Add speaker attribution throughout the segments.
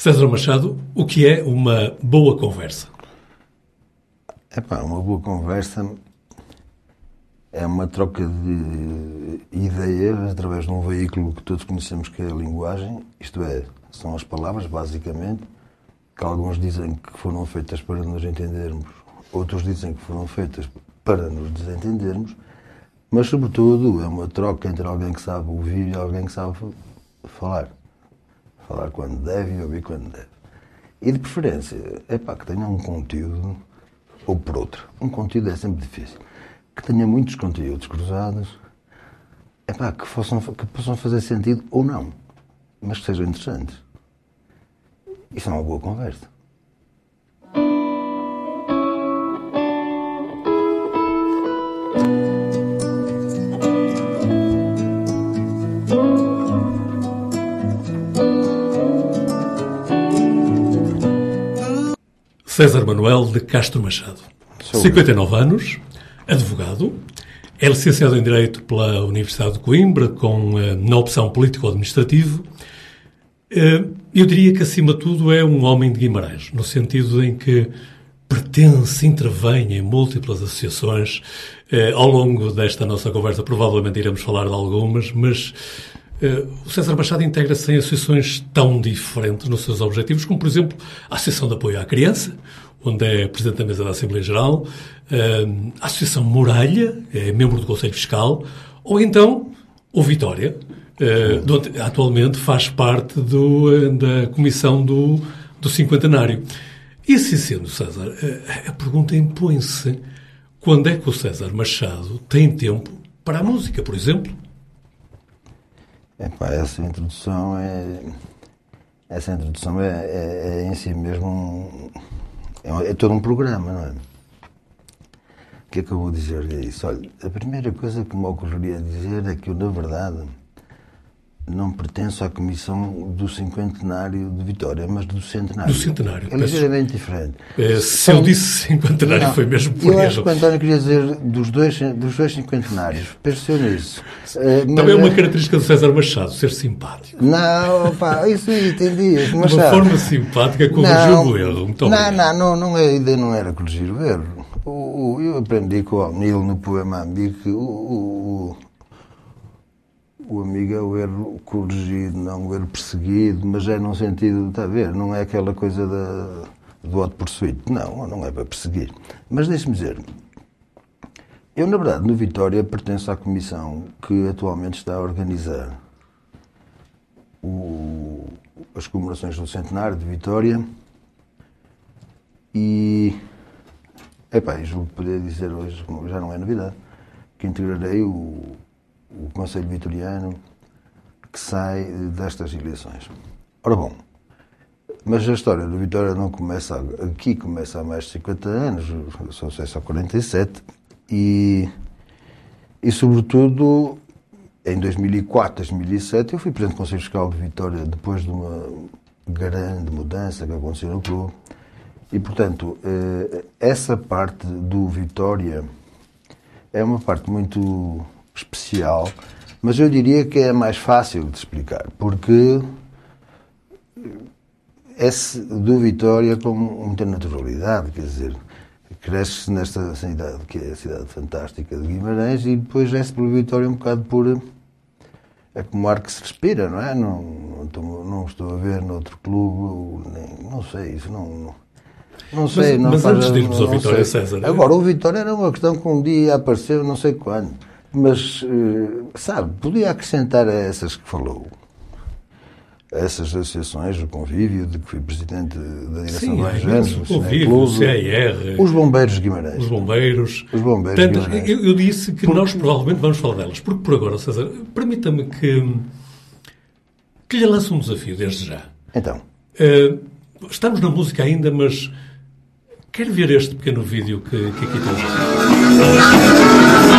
Speaker 1: César Machado, o que é uma boa conversa?
Speaker 2: É uma boa conversa é uma troca de ideias através de um veículo que todos conhecemos que é a linguagem, isto é, são as palavras, basicamente, que alguns dizem que foram feitas para nos entendermos, outros dizem que foram feitas para nos desentendermos, mas, sobretudo, é uma troca entre alguém que sabe ouvir e alguém que sabe falar. Falar quando deve e ouvir quando deve. E, de preferência, é pá, que tenha um conteúdo, ou por outro. Um conteúdo é sempre difícil. Que tenha muitos conteúdos cruzados, é pá, que, possam, que possam fazer sentido ou não, mas que sejam interessantes. Isso é uma boa conversa.
Speaker 1: César Manuel de Castro Machado.
Speaker 2: Sou
Speaker 1: 59 anos, advogado, é licenciado em Direito pela Universidade de Coimbra, com, eh, na opção político-administrativo. Eh, Eu diria que, acima de tudo, é um homem de Guimarães, no sentido em que pertence, intervém em múltiplas associações. Eh, Ao longo desta nossa conversa, provavelmente iremos falar de algumas, mas o César Machado integra-se em associações tão diferentes nos seus objetivos, como, por exemplo, a Associação de Apoio à Criança, onde é Presidente da Mesa da Assembleia Geral, eh, a Associação Muralha, é membro do Conselho Fiscal, ou então o Vitória, eh, de onde atualmente faz parte do, eh, da Comissão do, do Cinquentenário. E assim sendo, César, eh, a pergunta impõe-se quando é que o César Machado tem tempo para a música, por exemplo?
Speaker 2: Epá, essa introdução é. Essa introdução é, é- é em si mesmo um, é, é todo um programa, não é? O que é que eu vou dizer a isso? Olha, a primeira coisa que me ocorreria dizer é que eu, na verdade, não pertenço à comissão do cinquentenário de Vitória, mas do centenário.
Speaker 1: Do centenário,
Speaker 2: É ligeiramente diferente.
Speaker 1: Eh, se eu disse cinquentenário,
Speaker 2: Não,
Speaker 1: foi mesmo por
Speaker 2: Eu acho que o António queria dizer dos dois, dos dois cinquentenários. Pensou nisso. Mas,
Speaker 1: Também é uma
Speaker 2: eh,
Speaker 1: característica do César Machado, ser simpático.
Speaker 2: Não, pá, isso aí entendi.
Speaker 1: De uma forma simpática, corrigiu o erro. Muito
Speaker 2: não, não, não, não, a ideia não era corrigir o erro. O, o- eu aprendi com o Alnil no poema Amigo que o, o, o, amigo é o erro corrigido, não o erro perseguido, mas é num sentido, está a ver, não é aquela coisa da, do auto pursuit. Não, não é para perseguir. Mas deixe-me dizer, eu, na verdade, no Vitória pertenço à comissão que atualmente está a organizar o- as comemorações do centenário de Vitória e epá, julgo poder dizer hoje, já não é novidade, que integrarei o, o Conselho Vitoriano que sai destas eleições. Ora bom, mas a história do Vitória não começa aqui, começa há mais de 50 anos, só sei só 47, e, e sobretudo em 2004, 2007, eu fui presidente do Conselho Fiscal de Vitória depois de uma grande mudança que aconteceu no clube. E, portanto, eh, essa parte do Vitória é uma parte muito especial, mas eu diria que é mais fácil de explicar, porque é do Vitória com muita naturalidade, quer dizer, cresce nesta cidade que é a cidade fantástica de Guimarães e depois é-se pelo Vitória um bocado por. É como ar que se respira, não é? Não, não, estou, não estou a ver noutro clube, nem, não sei, isso não. não não sei,
Speaker 1: Mas-
Speaker 2: não
Speaker 1: mas
Speaker 2: faz-
Speaker 1: antes de irmos ao Vitória,
Speaker 2: sei.
Speaker 1: César,
Speaker 2: Agora, o Vitória era uma questão que um dia apareceu, não sei quando. Mas, eh, sabe, podia acrescentar a essas que falou. A essas associações, o convívio, de que fui presidente da direção
Speaker 1: Sim,
Speaker 2: do
Speaker 1: é imenso.
Speaker 2: o
Speaker 1: convívio, o CIR,
Speaker 2: os bombeiros de Guimarães.
Speaker 1: os bombeiros.
Speaker 2: Os bombeiros
Speaker 1: Tantas-
Speaker 2: Guimarães.
Speaker 1: eu, eu disse que nós provavelmente vamos falar delas, porque por agora, César, permita-me que, que lhe lance um desafio desde já.
Speaker 2: Então,
Speaker 1: Eh, estamos na música ainda, mas quero ver este pequeno vídeo que, que aqui temos.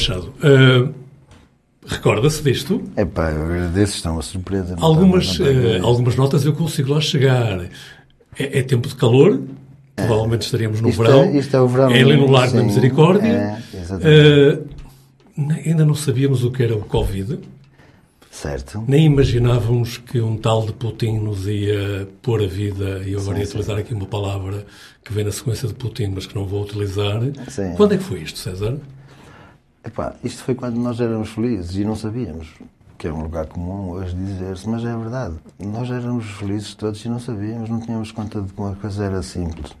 Speaker 1: Machado, uh, recorda-se disto?
Speaker 2: É pá, eu agradeço, está uma surpresa.
Speaker 1: Algumas, uh, algumas notas eu consigo lá chegar. É, é tempo de calor, é. provavelmente estaríamos no
Speaker 2: isto
Speaker 1: verão.
Speaker 2: É, isto é o verão.
Speaker 1: É ali no Largo da Misericórdia.
Speaker 2: É,
Speaker 1: uh, ainda não sabíamos o que era o Covid.
Speaker 2: Certo.
Speaker 1: Nem imaginávamos que um tal de Putin nos ia pôr a vida, e eu agora ia utilizar aqui uma palavra que vem na sequência de Putin, mas que não vou utilizar.
Speaker 2: Sim.
Speaker 1: Quando é que foi isto, César?
Speaker 2: Epá, isto foi quando nós éramos felizes e não sabíamos, que é um lugar comum hoje dizer-se, mas é verdade. Nós éramos felizes todos e não sabíamos, não tínhamos conta de como a coisa era simples.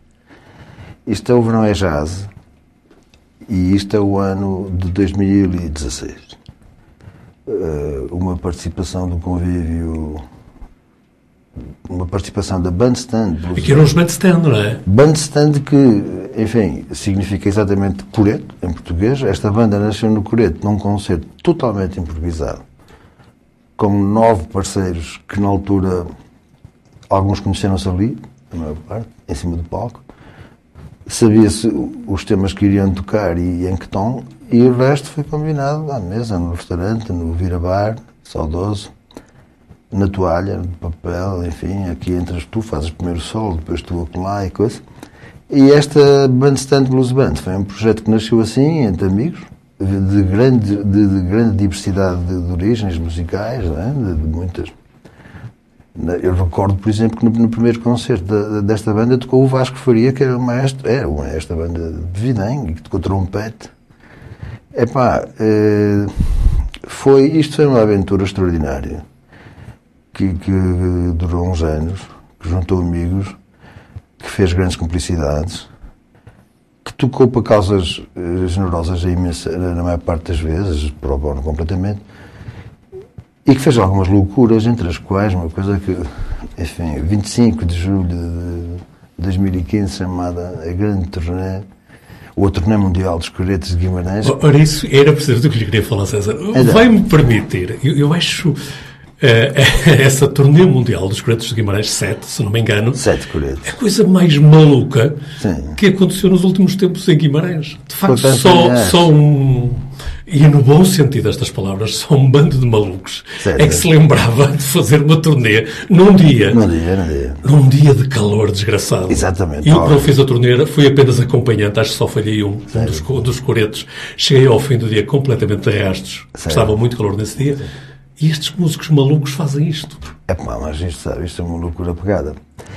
Speaker 2: Isto é o verão é jazz e isto é o ano de 2016 eh, uma participação do convívio, uma participação da Bandstand.
Speaker 1: Aqui eram os Bandstand, não é?
Speaker 2: Bandstand que, enfim, significa exatamente coreto, em português. Esta banda nasceu no coreto, num concerto totalmente improvisado, com nove parceiros que na altura alguns conheceram-se ali, a maior parte, em cima do palco. Sabia-se os temas que iriam tocar e em que tom, e o resto foi combinado à mesa, no restaurante, no Vira-Bar, saudoso, na toalha, no papel, enfim, aqui entras tu, fazes primeiro solo, depois tu acolá e coisa. E esta Bandstand Blues Band foi um projeto que nasceu assim, entre amigos, de grande, de, de grande diversidade de, de, origens musicais, é? de, de, muitas. Eu recordo, por exemplo, que no, no primeiro concerto da, desta banda tocou o Vasco Faria, que era o maestro, era esta banda de Videm, que tocou trompete Epá, eh, foi, isto foi uma aventura extraordinária que, que durou uns anos, que juntou amigos, que fez grandes cumplicidades, que tocou para causas eh, generosas imensas, na maior parte das vezes, pro bono completamente, e que fez algumas loucuras, entre as quais uma coisa que, enfim, 25 de julho de 2015, chamada A Grande Turnê, o torneio mundial dos coretes de Guimarães.
Speaker 1: Ora, isso era preciso do que lhe queria falar, César. Vai-me permitir, eu, eu acho. Uh, essa turnê mundial dos coretos de Guimarães, sete, se não me engano,
Speaker 2: sete coretos.
Speaker 1: é a coisa mais maluca Sim. que aconteceu nos últimos tempos em Guimarães. De facto, só, só um, e no bom sentido destas palavras, só um bando de malucos é que se lembrava de fazer uma turnê num dia.
Speaker 2: Num dia, num dia.
Speaker 1: Num dia de calor desgraçado.
Speaker 2: Exatamente.
Speaker 1: E eu, quando fiz a turnê, fui apenas acompanhante, acho que só falhei um, um dos, dos coretos. Cheguei ao fim do dia completamente de rastos. Estava muito calor nesse dia. E estes músicos malucos fazem isto.
Speaker 2: É pá, mas isto, sabe, isto é uma loucura pegada.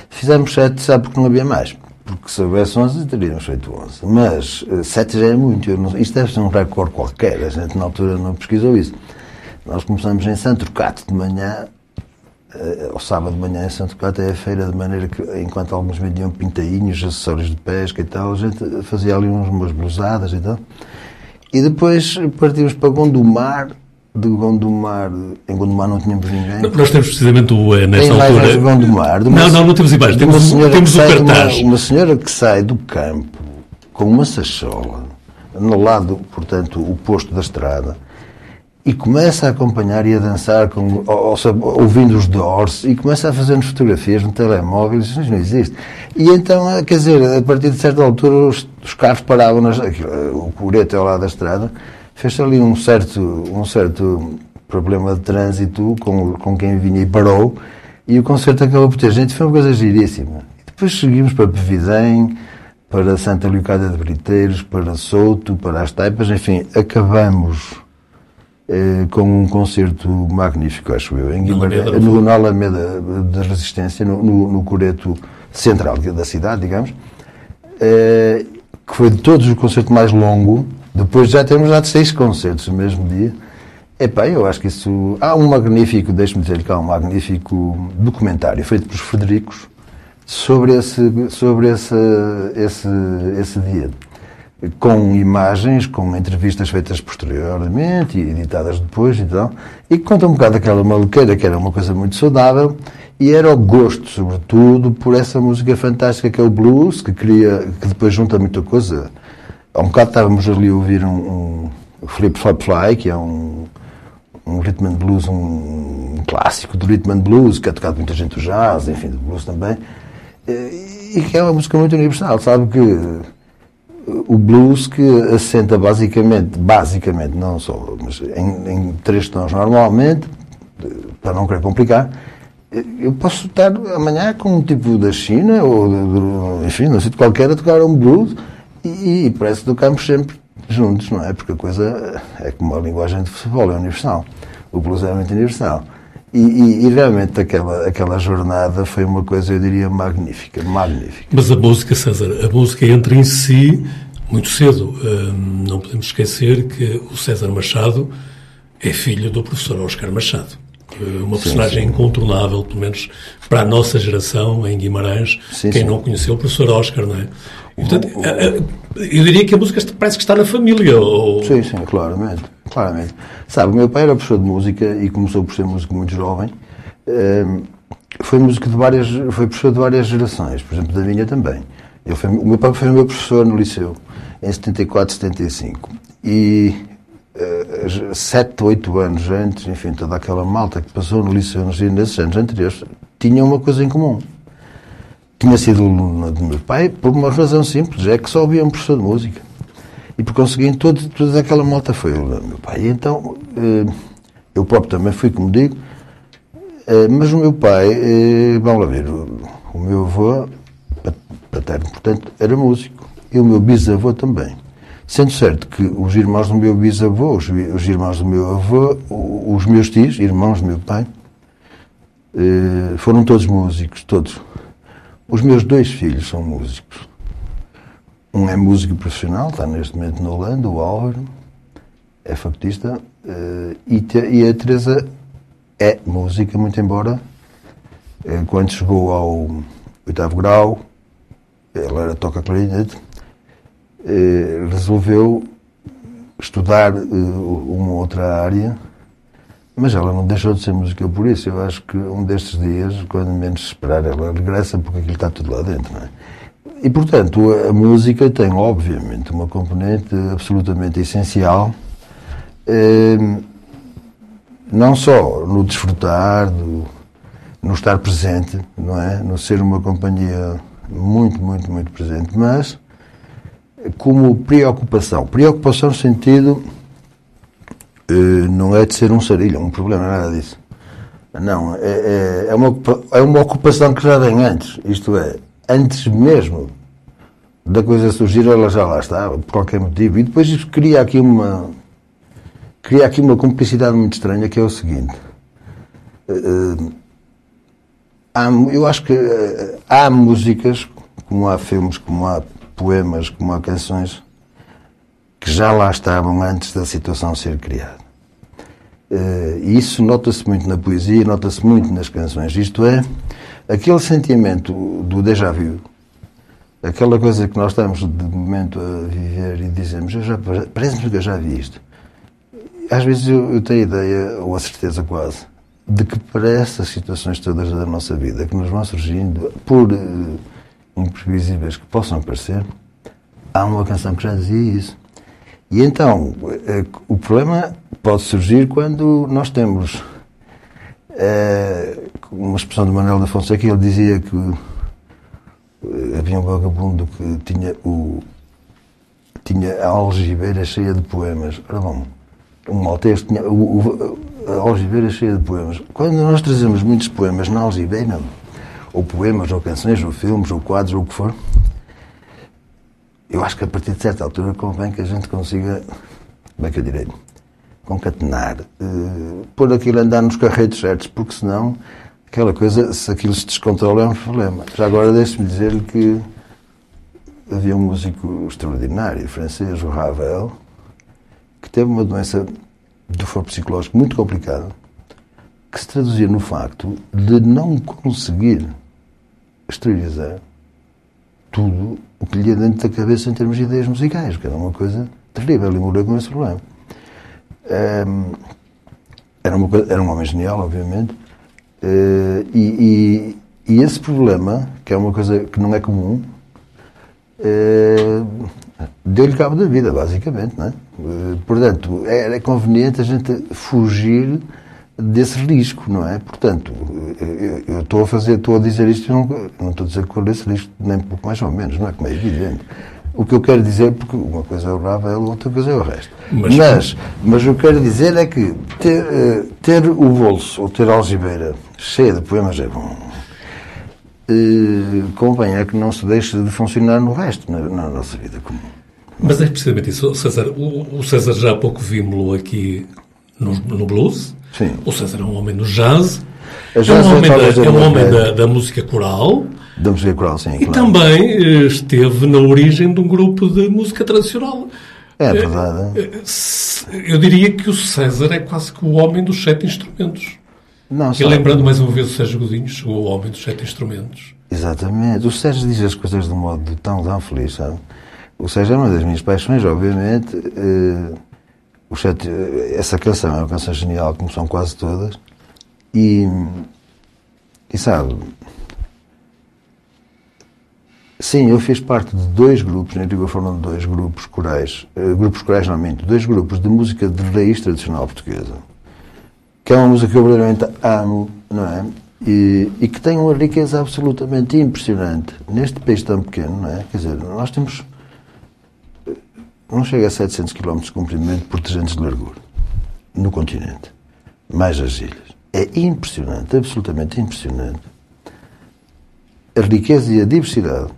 Speaker 2: Fizemos sete, sabe, porque não havia mais porque se houvesse 11 teríamos feito 11. Mas 7 eh, já é muito. Não, isto deve ser um recorde qualquer. A gente na altura não pesquisou isso. Nós começamos em Santo Cato de manhã, eh, ao sábado de manhã em Santo Cato é a feira, de maneira que enquanto alguns vendiam pintainhos, acessórios de pesca e tal, a gente fazia ali umas blusadas e tal. E depois partimos para Gondomar, de Gondomar, em Gondomar não tínhamos ninguém.
Speaker 1: Nós temos precisamente o, eh, nessa altura.
Speaker 2: De Gondomar, de
Speaker 1: uma, não, não, não temos imagens, temos, temos o cartaz.
Speaker 2: Uma, uma, senhora que sai do campo com uma sachola, no lado, portanto, o posto da estrada, e começa a acompanhar e a dançar, com, ou, ou, ouvindo os Doors, e começa a fazer-nos fotografias no telemóvel, isso não existe. E então, eh, quer dizer, a partir de certa altura, os, os carros paravam, nas, o coreto ao lado da estrada, fez ali um certo, um certo problema de trânsito com, com quem vinha e parou, e o concerto acabou por ter gente, foi uma coisa giríssima. E depois seguimos para Pevidem, para Santa Leocádia de Briteiros, para Souto, para as Taipas, enfim, acabamos eh, com um concerto magnífico, acho eu, em Guimarães, no, na Alameda da Resistência, no, no, no Coreto central da cidade, digamos, eh, que foi de todos o concerto mais longo, depois já temos dado seis concertos no mesmo dia. Epá, eu acho que isso. Há um magnífico, deixe-me dizer que há um magnífico documentário feito pelos Federicos sobre esse, sobre esse, esse, esse dia. Com imagens, com entrevistas feitas posteriormente e editadas depois e tal, e que conta um bocado daquela maluqueira que era uma coisa muito saudável e era o gosto, sobretudo, por essa música fantástica que é o blues, que, queria, que depois junta muita coisa Há um bocado estávamos ali a ouvir um, um Flip Flop Fly, que é um, um rhythm and blues, um, um clássico do rhythm and blues, que é tocado muita gente do jazz, enfim, do blues também, e que é uma música muito universal, sabe que o blues que assenta basicamente, basicamente, não só, mas em, em três tons normalmente, para não querer complicar, eu posso estar amanhã com um tipo da China ou, enfim, não sei de qualquer a tocar um blues e, e parece que tocamos sempre juntos, não é? Porque a coisa é como a linguagem de futebol, é universal. O blues é muito universal. E, e, e, realmente aquela, aquela jornada foi uma coisa, eu diria, magnífica, magnífica.
Speaker 1: Mas a música, César, a música entra em si muito cedo. Hum, não podemos esquecer que o César Machado é filho do professor Oscar Machado. Uma personagem sim, sim. incontornável, pelo menos para a nossa geração em Guimarães, sim, quem não conheceu o professor Oscar, não é? E, portanto, eh, eh, eu diria que a música parece que está na família. Ou...
Speaker 2: Sim, sim, claramente, claramente. Sabe, o meu pai era professor de música e começou por ser músico muito jovem. Foi músico de várias, foi professor de várias gerações, por exemplo, da minha também. Ele foi, o meu pai foi meu professor no liceu, em 74, 75. E sete, oito anos antes, enfim, toda aquela malta que passou no liceu nesses anos anteriores, tinha uma coisa em comum. Tinha sido aluno do meu pai por uma razão simples, é que só havia um professor de música. E por conseguinte, todo, toda aquela malta foi o meu pai. E então, uh, eu próprio também fui, como digo, mas o meu pai, vamos lá ver, o meu avô paterno, portanto, era músico. E o meu bisavô também. Sendo certo que os irmãos do meu bisavô, os, os irmãos do meu avô, os meus tios, irmãos do meu pai, eh, foram todos músicos, todos. Os meus dois filhos são músicos. Um é músico profissional, está neste momento na Holanda, o Álvaro, é factista, eh, e a Teresa é música, muito embora eh, quando chegou ao oitavo grau, ela era toca clarinete, resolveu estudar eh, uma outra área, mas ela não deixou de ser música por isso. Eu acho que um destes dias, quando menos esperar, ela regressa porque aquilo está tudo lá dentro, não é? E, portanto, a música tem, obviamente, uma componente absolutamente essencial, eh, não só no desfrutar, no estar presente, não é? No ser uma companhia muito, muito, muito presente, mas como preocupação. Preocupação no sentido eh, não é de ser um sarilho, um problema, nada disso. Não, é, é, é, uma, é uma ocupação que já vem antes. Isto é, antes mesmo da coisa surgir, ela já lá estava, por qualquer motivo. E depois isso cria aqui uma. cria aqui uma complicidade muito estranha, que é o seguinte. Uh, há, eu acho que há músicas, como há filmes, como há poemas como há canções que já lá estavam antes da situação ser criada. Eh, e isso nota-se muito na poesia, nota-se muito nas canções. Isto é, aquele sentimento do déjà vu, aquela coisa que nós estamos de momento a viver e dizemos, parece-me que eu já vi isto. Às vezes eu, eu tenho a ideia, ou a certeza quase, de que para essas situações todas da nossa vida que nos vão surgindo, por uh, imprevisíveis que possam parecer, há uma canção que já dizia isso. E então, eh, o problema pode surgir quando nós temos é, uma expressão de Manuel da Fonseca, ele dizia que eh, havia um vagabundo que tinha o tinha a algibeira cheia de poemas. Ora bom, um maltês tinha o, o, a algibeira cheia de poemas. Quando nós trazemos muitos poemas na algibeira, ou poemas, ou canções, ou filmes, ou quadros, ou o que for, eu acho que a partir de certa altura convém que a gente consiga, como é que eu direi, concatenar, uh, pôr aquilo a andar nos carretos certos, porque senão aquela coisa, se aquilo se descontrola, é um problema. Já agora deixe-me dizer-lhe que havia um músico extraordinário, francês, o Ravel, que teve uma doença do foro psicológico muito complicada, que se traduzia no facto de não conseguir exteriorizar tudo o que lhe ia dentro da cabeça em termos de ideias musicais, que era uma coisa terrível. Ele morreu com esse problema. Era, uma, era um homem genial, obviamente, uh, e, e, e, esse problema, que é uma coisa que não é comum, uh, deu-lhe cabo da vida, basicamente. Não é? Uh, portanto, era conveniente a gente fugir desse risco, não é? Portanto, eu, estou a fazer, estou a dizer isto, não, não estou a dizer que correr esse risco, nem pouco mais ou menos, não é? Como é evidente. O que eu quero dizer, porque uma coisa é o Ravel, outra coisa é o resto.
Speaker 1: Mas-
Speaker 2: Mas, mas, o que eu quero dizer é que ter, eh, ter o bolso, ou ter a algibeira cheia de poemas é bom. Eh, convém é que não se deixe de funcionar no resto, na, na nossa vida comum.
Speaker 1: Mas é precisamente isso, César. O, o César já há pouco vimos-lo aqui no, no blues.
Speaker 2: Sim.
Speaker 1: O César é um homem do jazz.
Speaker 2: A
Speaker 1: É
Speaker 2: jazz
Speaker 1: um
Speaker 2: é
Speaker 1: homem, da, é um homem da, da música coral
Speaker 2: Da música coral, sim,
Speaker 1: e
Speaker 2: claro.
Speaker 1: também eh, esteve na origem de um grupo de música tradicional.
Speaker 2: É verdade.
Speaker 1: Eh, se- Eu diria que o César é quase que o homem dos sete instrumentos.
Speaker 2: Não,
Speaker 1: E lembrando mais uma vez o Sérgio Godinho, chegou o homem dos sete instrumentos.
Speaker 2: Exatamente. O Sérgio diz as coisas de um modo tão, tão feliz, sabe? O Sérgio é uma das minhas paixões, obviamente. Eh, o Sete- eh, essa canção é uma canção genial, como são quase todas. E, e sabe, sim, eu fiz parte de dois grupos, na antiga foram dois grupos corais, eh, grupos corais normalmente, dois grupos de música de raiz tradicional portuguesa que é uma música que eu verdadeiramente amo, não é? E, e que tem uma riqueza absolutamente impressionante neste país tão pequeno, não é? Quer dizer, nós temos. Não chega a 700 km de comprimento por 300 de largura no continente, mais as ilhas. É impressionante, absolutamente impressionante. A riqueza e a diversidade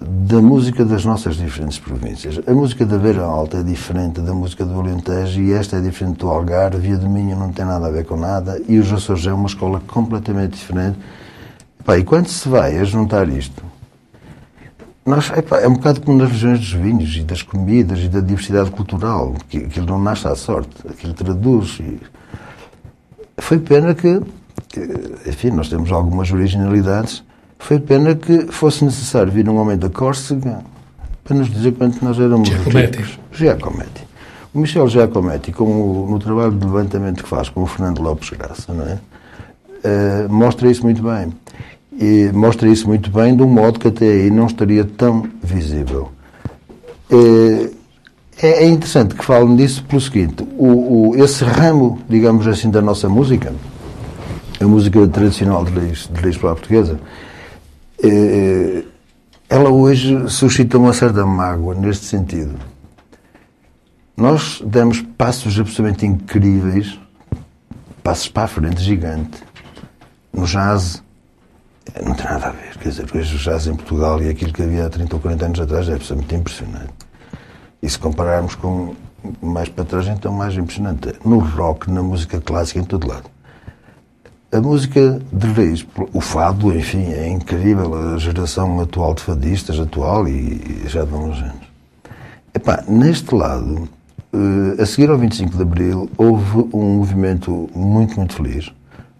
Speaker 2: da música das nossas diferentes províncias. A música da Beira Alta é diferente da música do Alentejo e esta é diferente do Algarve e a do Minho não tem nada a ver com nada e os Açores é uma escola completamente diferente. E quando se vai a juntar isto, nós, epá, é um bocado como nas regiões dos vinhos e das comidas e da diversidade cultural, que aquilo não nasce à sorte, aquilo traduz. E... Foi pena que, que, enfim, nós temos algumas originalidades, foi pena que fosse necessário vir um homem da Córcega para nos dizer quanto nós éramos
Speaker 1: Giacometti.
Speaker 2: ricos. Giacometti. O Michel Giacometti, como no trabalho de levantamento que faz com o Fernando Lopes Graça, não é? Eh, mostra isso muito bem. E mostra isso muito bem de um modo que até aí não estaria tão visível. Eh, é, é interessante que falem disso pelo seguinte: o, o- esse ramo, digamos assim, da nossa música, a música tradicional de raiz, de raiz para a portuguesa, eh, ela hoje suscita uma certa mágoa neste sentido. Nós demos passos absolutamente incríveis, passos para a frente gigante. No jazz, não tem nada a ver. Quer dizer, hoje o jazz em Portugal e aquilo que havia há 30 ou 40 anos atrás é absolutamente impressionante. E se compararmos com mais para trás, então mais impressionante. No rock, na música clássica, em todo lado. A música de raiz, o fado, enfim, é incrível. A geração atual de fadistas, atual e, e já de uns anos. Epá, neste lado, eh, a seguir ao 25 de Abril, houve um movimento muito, muito feliz,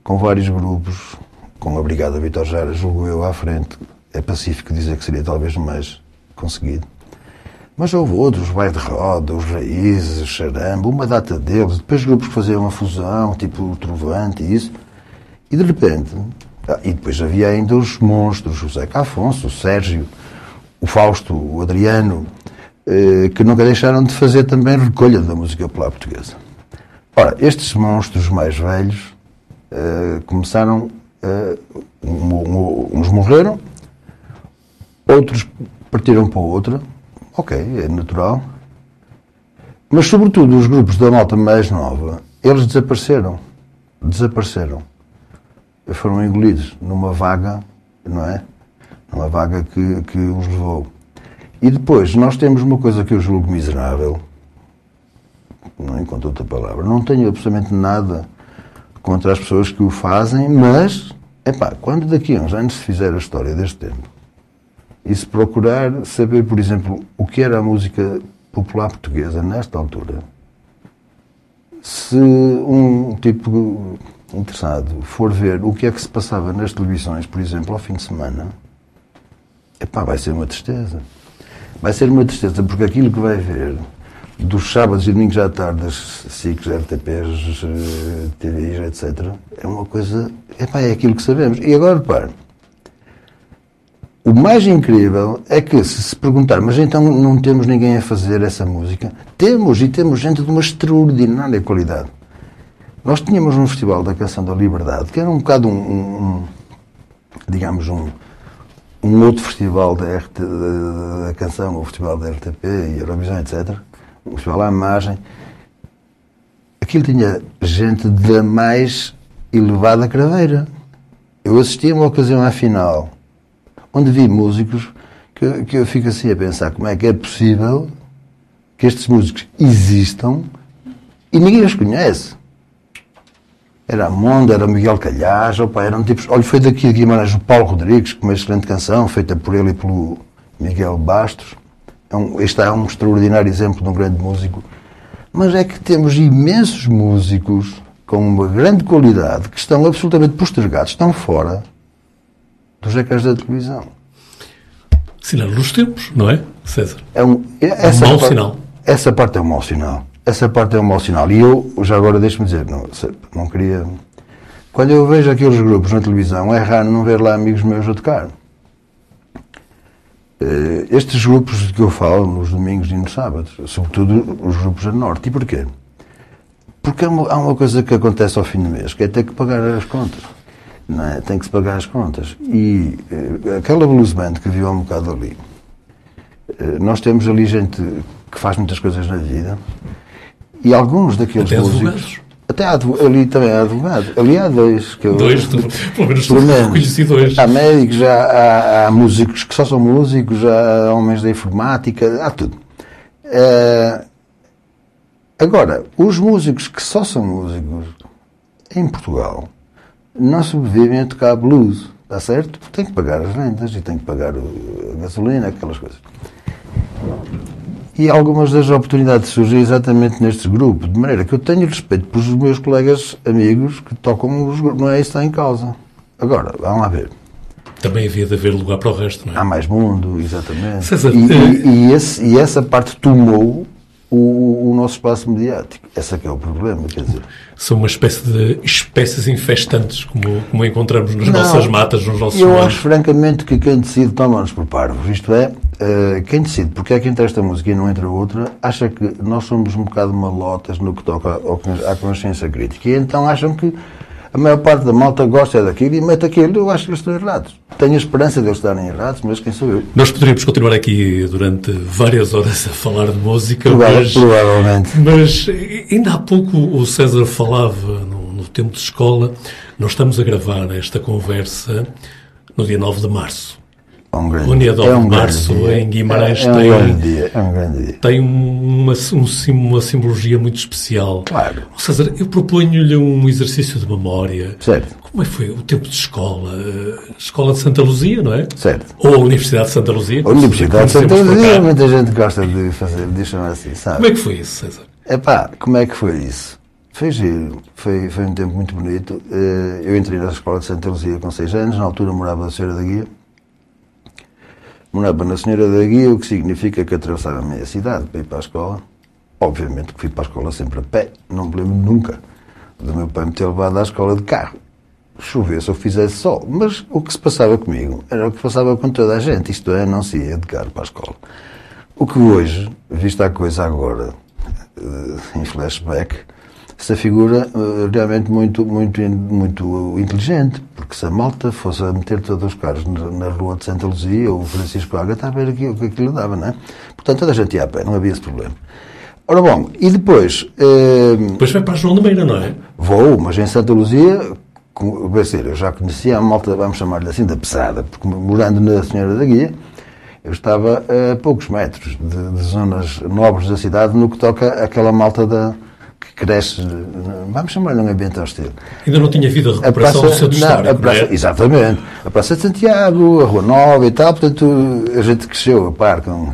Speaker 2: com vários grupos, com a Brigada Vitor Jara, julgo eu, à frente. É pacífico dizer que seria talvez mais conseguido. Mas houve outros, os Vai de Roda, os Raízes, Charamba, uma data deles, depois grupos que faziam uma fusão, tipo o Trovante e isso. E de repente, ah, e depois havia ainda os monstros, o Zeca Afonso, o Sérgio, o Fausto, o Adriano, eh, que nunca deixaram de fazer também recolha da música popular portuguesa. Ora, estes monstros mais velhos eh, começaram, um- uns morreram, outros partiram para outra, ok, é natural, mas sobretudo os grupos da malta mais nova, eles desapareceram, desapareceram. Foram engolidos numa vaga, não é? Numa vaga que, que os levou. E depois, nós temos uma coisa que eu julgo miserável, não encontro outra palavra, não tenho absolutamente nada contra as pessoas que o fazem, mas, epá, quando daqui a uns anos se fizer a história deste tempo, e se procurar saber, por exemplo, o que era a música popular portuguesa nesta altura, se um tipo interessado for ver o que é que se passava nas televisões, por exemplo, ao fim de semana, epá, vai ser uma tristeza. Vai ser uma tristeza, porque aquilo que vai ver dos sábados e domingos à tarde, das SICs, RTPs, eh, TVs, etc., é uma coisa. Epá, é aquilo que sabemos. E agora, repare, o mais incrível é que, se se perguntar, mas então não temos ninguém a fazer essa música? Temos, e temos gente de uma extraordinária qualidade. Nós tínhamos um festival da canção da liberdade, que era um bocado um, um- um, digamos, um, um outro festival da, RT, da, da canção, o festival da RTP e Eurovisão, etc. Um festival à margem. Aquilo tinha gente da mais elevada craveira. Eu assisti a uma ocasião à final, onde vi músicos que, que eu fico assim a pensar como é que é possível que estes músicos existam e ninguém os conhece. Era a era Miguel Calhás, opa, eram tipos. Olha, foi daqui de Guimarães o Paulo Rodrigues, com uma excelente canção, feita por ele e pelo Miguel Bastos. É um, este é um extraordinário exemplo de um grande músico. Mas é que temos imensos músicos com uma grande qualidade que estão absolutamente postergados, estão fora dos ecrãs da televisão.
Speaker 1: Sinal dos tempos, não é, César?
Speaker 2: É um,
Speaker 1: é um mau sinal.
Speaker 2: Essa parte é um mau sinal. Essa parte é um mau sinal. E eu, já agora, deixe-me dizer, não, não queria. Quando eu vejo aqueles grupos na televisão, é raro não ver lá amigos meus a tocar. Eh, estes grupos de que eu falo, nos domingos e nos sábados, sobretudo os grupos a norte. E porquê? Porque há uma, coisa que acontece ao fim do mês, que é ter que pagar as contas. Não é? Tem que se pagar as contas. E uh, aquela blues band que viu há um bocado ali, uh, nós temos ali gente que faz muitas coisas na vida e alguns daqueles
Speaker 1: Até
Speaker 2: músicos. Até há, ali também há advogado. Ali há dois. Que eu,
Speaker 1: Dois, pelo menos
Speaker 2: pelo menos.
Speaker 1: reconheci dois.
Speaker 2: Há médicos, há, há, há, músicos que só são músicos, há homens da informática, há tudo. Uh, agora, os músicos que só são músicos em Portugal não sobrevivem a tocar blues, está certo? Tem que pagar as rendas e tem que pagar a gasolina, aquelas coisas. E algumas das oportunidades surgem exatamente nestes grupos, de maneira que eu tenho respeito pelos meus colegas amigos que tocam os grupos, não é isso que está em causa. Agora, vamos lá ver.
Speaker 1: Também havia de haver lugar para o resto, não é?
Speaker 2: Há mais mundo, exatamente.
Speaker 1: César,
Speaker 2: e,
Speaker 1: eh,
Speaker 2: e, e, esse, e essa parte tomou o, o, nosso espaço mediático. Esse é que é o problema, quer dizer.
Speaker 1: São uma espécie de espécies infestantes, como, como encontramos nas
Speaker 2: Não,
Speaker 1: nossas matas, nos nossos
Speaker 2: Eu
Speaker 1: humanos.
Speaker 2: acho, francamente, que quem decide toma-nos por parvos. Isto é, uh, quem decide porque é que entra esta música e não entra outra, acha que nós somos um bocado malotas no que toca à consciência crítica. E então acham que a maior parte da malta gosta daquilo e mete aquilo. Eu acho que eles estão errados. Tenho a esperança de eles estarem errados, mas quem sou eu?
Speaker 1: Nós poderíamos continuar aqui durante várias horas a falar de música, mas,
Speaker 2: Provavelmente.
Speaker 1: mas ainda há pouco o César falava no, no tempo de escola. Nós estamos a gravar esta conversa no dia 9 de março.
Speaker 2: É um grande
Speaker 1: O dia 9
Speaker 2: é um
Speaker 1: março,
Speaker 2: dia.
Speaker 1: em Guimarães,
Speaker 2: é, é um
Speaker 1: tem-
Speaker 2: grande dia. É um grande dia.
Speaker 1: Tem uma, um uma simbologia muito especial.
Speaker 2: Claro.
Speaker 1: César, eu proponho-lhe um exercício de memória.
Speaker 2: Certo.
Speaker 1: Como é que foi o tempo de escola? Eh, Escola de Santa Luzia, não é?
Speaker 2: Certo.
Speaker 1: Ou a Universidade de Santa Luzia.
Speaker 2: A Universidade de Santa. Luzia, muita gente gosta de fazer, de chamar assim, sabe?
Speaker 1: Como é que foi isso, César?
Speaker 2: Epá, como é que foi isso? Foi giro, foi, foi um tempo muito bonito. Eh, Eu entrei na escola de Santa Luzia com 6 anos, na altura morava na Senhora da Guia. Morava na Senhora da Guia, o que significa que atravessava a meia cidade para ir para a escola. Obviamente que fui para a escola sempre a pé, não me lembro nunca do meu pai me ter levado à escola de carro. Chovesse ou fizesse sol, mas o que se passava comigo era o que passava com toda a gente, isto é, não se ia de carro para a escola. O que hoje, vista a coisa agora, eh, em flashback, se figura eh, realmente muito, muito, muito inteligente, porque se a malta fosse a meter todos os carros na, rua de Santa Luzia ou Francisco Água, está a ver o que aquilo dava, não é? Portanto, toda a gente ia a pé, não havia esse problema. Ora bom, e depois, eh,
Speaker 1: Depois vai para João de Meira, não é?
Speaker 2: Vou, mas em Santa Luzia, vai ser, eu já conhecia a malta, vamos chamar-lhe assim, da pesada, porque morando na Senhora da Guia, eu estava a poucos metros de, de zonas nobres da cidade no que toca àquela malta da, cresce, vamos chamar-lhe um ambiente hostil.
Speaker 1: Ainda não tinha havido a
Speaker 2: A
Speaker 1: recuperação do centro
Speaker 2: não,
Speaker 1: histórico,
Speaker 2: a praça,
Speaker 1: não é?
Speaker 2: Exatamente. A Praça de Santiago, a Rua Nova e tal, portanto, a gente cresceu a par com.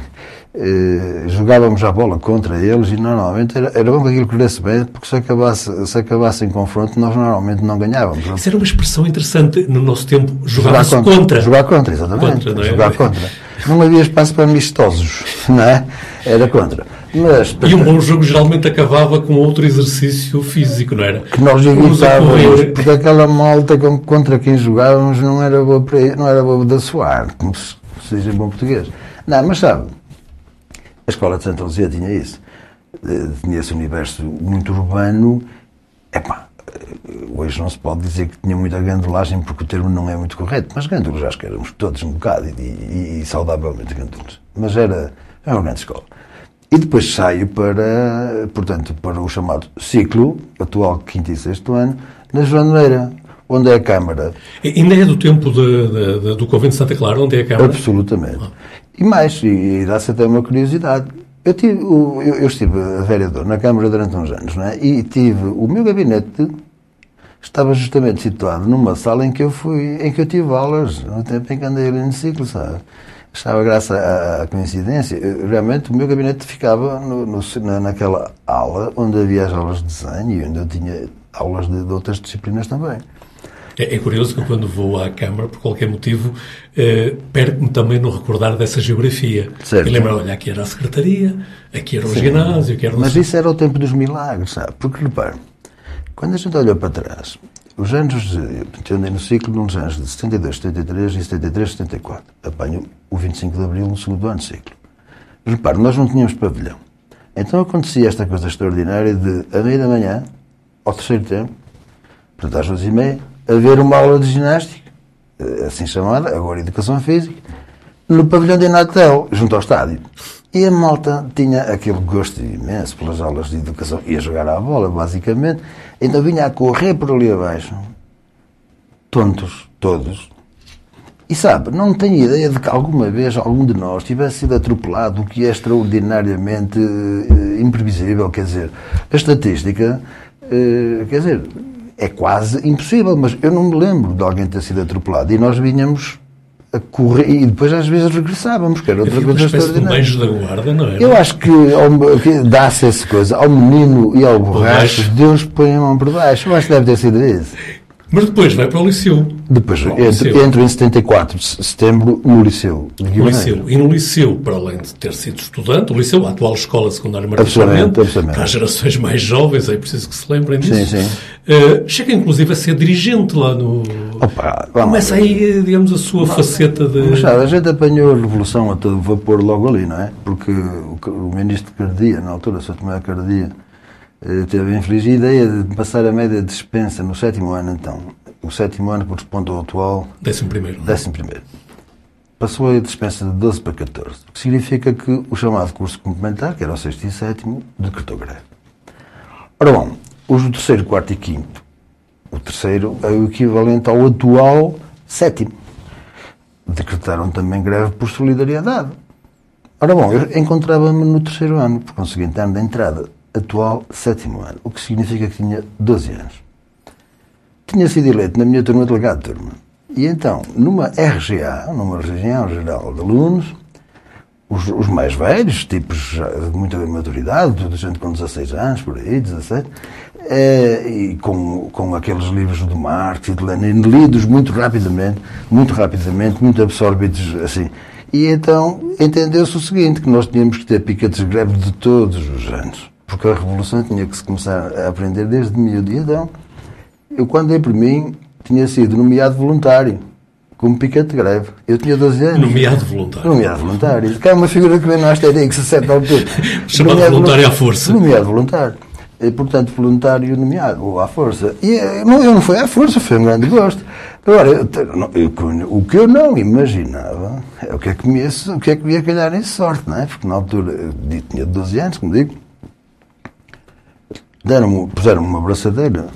Speaker 2: eh, jogávamos a bola contra eles e normalmente era, era bom que aquilo corresse bem, porque se acabasse, se acabasse em confronto, nós normalmente não ganhávamos.
Speaker 1: Isso era uma expressão interessante no nosso tempo. Jogava-se
Speaker 2: contra.
Speaker 1: contra.
Speaker 2: Jogar contra, exatamente.
Speaker 1: Contra, não é?
Speaker 2: Jogar contra. Não havia espaço para amistosos, não é? Era contra. Mas,
Speaker 1: E um bom jogo geralmente acabava com outro exercício físico, não era?
Speaker 2: que nós evitávamos,
Speaker 1: correr.
Speaker 2: porque aquela malta contra quem jogávamos não era boa, para, não era boa de suar, como se, diz em bom português. Não, mas sabe, a escola de Santa Luzia tinha isso. Eh, Tinha esse universo muito urbano. Epá, hoje não se pode dizer que tinha muita gandulagem porque o termo não é muito correto, mas gândulos acho que éramos todos um bocado e, e, e saudavelmente gândulos. Mas era, era uma grande escola. E depois saio para, portanto, para o chamado ciclo, atual quinto e sexto ano, na Joaneira, onde é a Câmara.
Speaker 1: E ainda é do tempo de, de, de, do Convento de Santa Clara, onde é a Câmara?
Speaker 2: Absolutamente. Ah. E mais, e, e dá-se até uma curiosidade. Eu, tive, eu, eu estive vereador na Câmara durante uns anos, não é? E tive o meu gabinete estava justamente situado numa sala em que eu fui, em que eu tive aulas, no tempo em que andei ali no ciclo, sabe? Estava graças à, coincidência. Realmente o meu gabinete ficava no, no, naquela aula onde havia as aulas de desenho e onde eu tinha aulas de, de outras disciplinas também.
Speaker 1: É, é, curioso que quando vou à Câmara, por qualquer motivo, eh, perco-me também no recordar dessa geografia. Certo. E lembro, olha, aqui era a Secretaria, aqui era o Sim. ginásio, aqui era o...
Speaker 2: Mas isso era o tempo dos milagres, sabe? Porque, repare, quando a gente olha para trás, os anos de. Eu no ciclo nos anos de 72, 73 e 73, 74. Apanho o 25 de Abril no segundo ano de ciclo. Repare, nós não tínhamos pavilhão. Então acontecia esta coisa extraordinária de, a meia da manhã, ao terceiro tempo, portanto às duas e meia, haver uma aula de ginástica, eh, assim chamada, agora Educação Física, no pavilhão de Inatel, junto ao estádio. E a malta tinha aquele gosto imenso pelas aulas de educação, ia jogar à bola, basicamente, então vinha a correr por ali abaixo, tontos, todos. E sabe, não tenho ideia de que alguma vez algum de nós tivesse sido atropelado, o que é extraordinariamente uh, imprevisível. Quer dizer, a estatística, uh, quer dizer, é quase impossível, mas eu não me lembro de alguém ter sido atropelado. E nós vinhamos a correr e depois às vezes regressávamos, que era outra
Speaker 1: Havia coisa extraordinária. De da guarda, não é?
Speaker 2: Eu acho que, que dá-se essa coisa ao menino e ao borracho, Deus põe a mão por baixo. Eu acho que deve ter sido isso.
Speaker 1: Mas depois vai para o Liceu.
Speaker 2: Depois entro, em 74 de setembro no Liceu.
Speaker 1: No Liceu. E no Liceu, para além de ter sido estudante, o Liceu, a atual Escola Secundária Martins para as gerações mais jovens, é preciso que se lembrem disso. Sim, sim. Uh, chega inclusive a ser dirigente lá no. Opa, Começa aí, digamos, a sua faceta de.
Speaker 2: Mas sabe, a gente apanhou a revolução a todo vapor logo ali, não é? Porque o, o ministro Cardia, na altura, Sr. Tomé Cardia, eh, teve a infeliz ideia de passar a média de dispensa no sétimo ano, então. O sétimo ano corresponde ao atual.
Speaker 1: Décimo primeiro.
Speaker 2: É? Décimo primeiro. Passou a dispensa de 12 para 14, o que significa que o chamado curso complementar, que era o sexto e sétimo, decretou greve. Ora bom, os do terceiro, quarto e quinto, o terceiro é o equivalente ao atual sétimo. Decretaram também greve por solidariedade. Ora bom, eu encontrava-me no terceiro ano, por conseguinte, ano da entrada atual sétimo ano, o que significa que tinha 12 anos. Tinha sido eleito na minha turma delegado de turma. E então, numa RGA, numa Região Geral de Alunos, os, os, mais velhos, tipos de muita maturidade, gente com 16 anos, por aí, 17, é, e com, com aqueles livros do Marx e de Lenin, lidos muito rapidamente, muito rapidamente, muito absorvidos assim. E então entendeu-se o seguinte, que nós tínhamos que ter piquetes de greve de todos os anos porque a revolução tinha que se começar a aprender desde miúdo. E então, eu quando dei por mim, tinha sido nomeado voluntário, como piquete de greve. Eu tinha 12 anos.
Speaker 1: Nomeado voluntário.
Speaker 2: Nomeado voluntário. Que é uma figura que vem no Asterix, a certa altura.
Speaker 1: Chamado voluntário à força.
Speaker 2: Nomeado voluntário. E, portanto, voluntário nomeado, ou à força. E eh, não, eu não fui à força, foi um grande gosto. Agora, eu, eu, o que eu não imaginava é o que é que me o que é que ia calhar em sorte, não é? Porque na altura eu tinha 12 anos, como digo, deram puseram uma braçadeira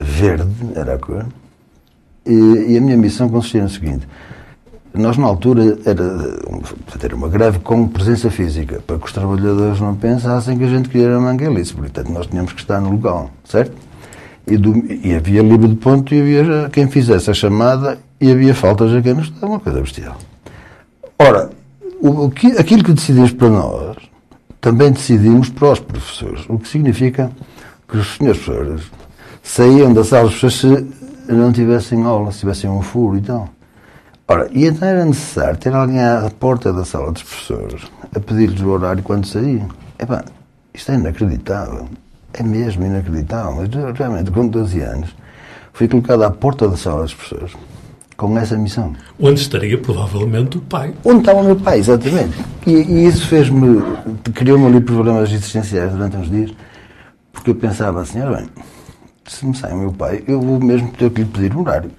Speaker 2: verde, era a cor, e, e, a minha missão consistia no seguinte. Nós, na altura, era, ter uma greve com presença física, para que os trabalhadores não pensassem que a gente queria manguelice. Portanto, nós tínhamos que estar no local, certo? E, do, e, havia livre de ponto e havia quem fizesse a chamada e havia faltas a quem não estava, uma coisa bestial. Ora, o, que, aquilo que decidimos para nós também decidimos para os professores, o que significa que os senhores professores saíam da sala se não tivessem aula, se tivessem um furo e tal. Ora, e então era necessário ter alguém à porta da sala dos professores a pedir-lhes o horário quando saíam. Epá, isto é inacreditável. É mesmo inacreditável. Mas realmente, com 12 anos, fui colocado à porta da sala dos professores com essa missão.
Speaker 1: Onde estaria provavelmente o pai.
Speaker 2: Onde estava o meu pai, exatamente. E, e isso fez-me, criou-me ali problemas existenciais durante uns dias, Porque eu pensava assim, ora bem, se me sai o meu pai, eu vou mesmo ter que lhe pedir um horário.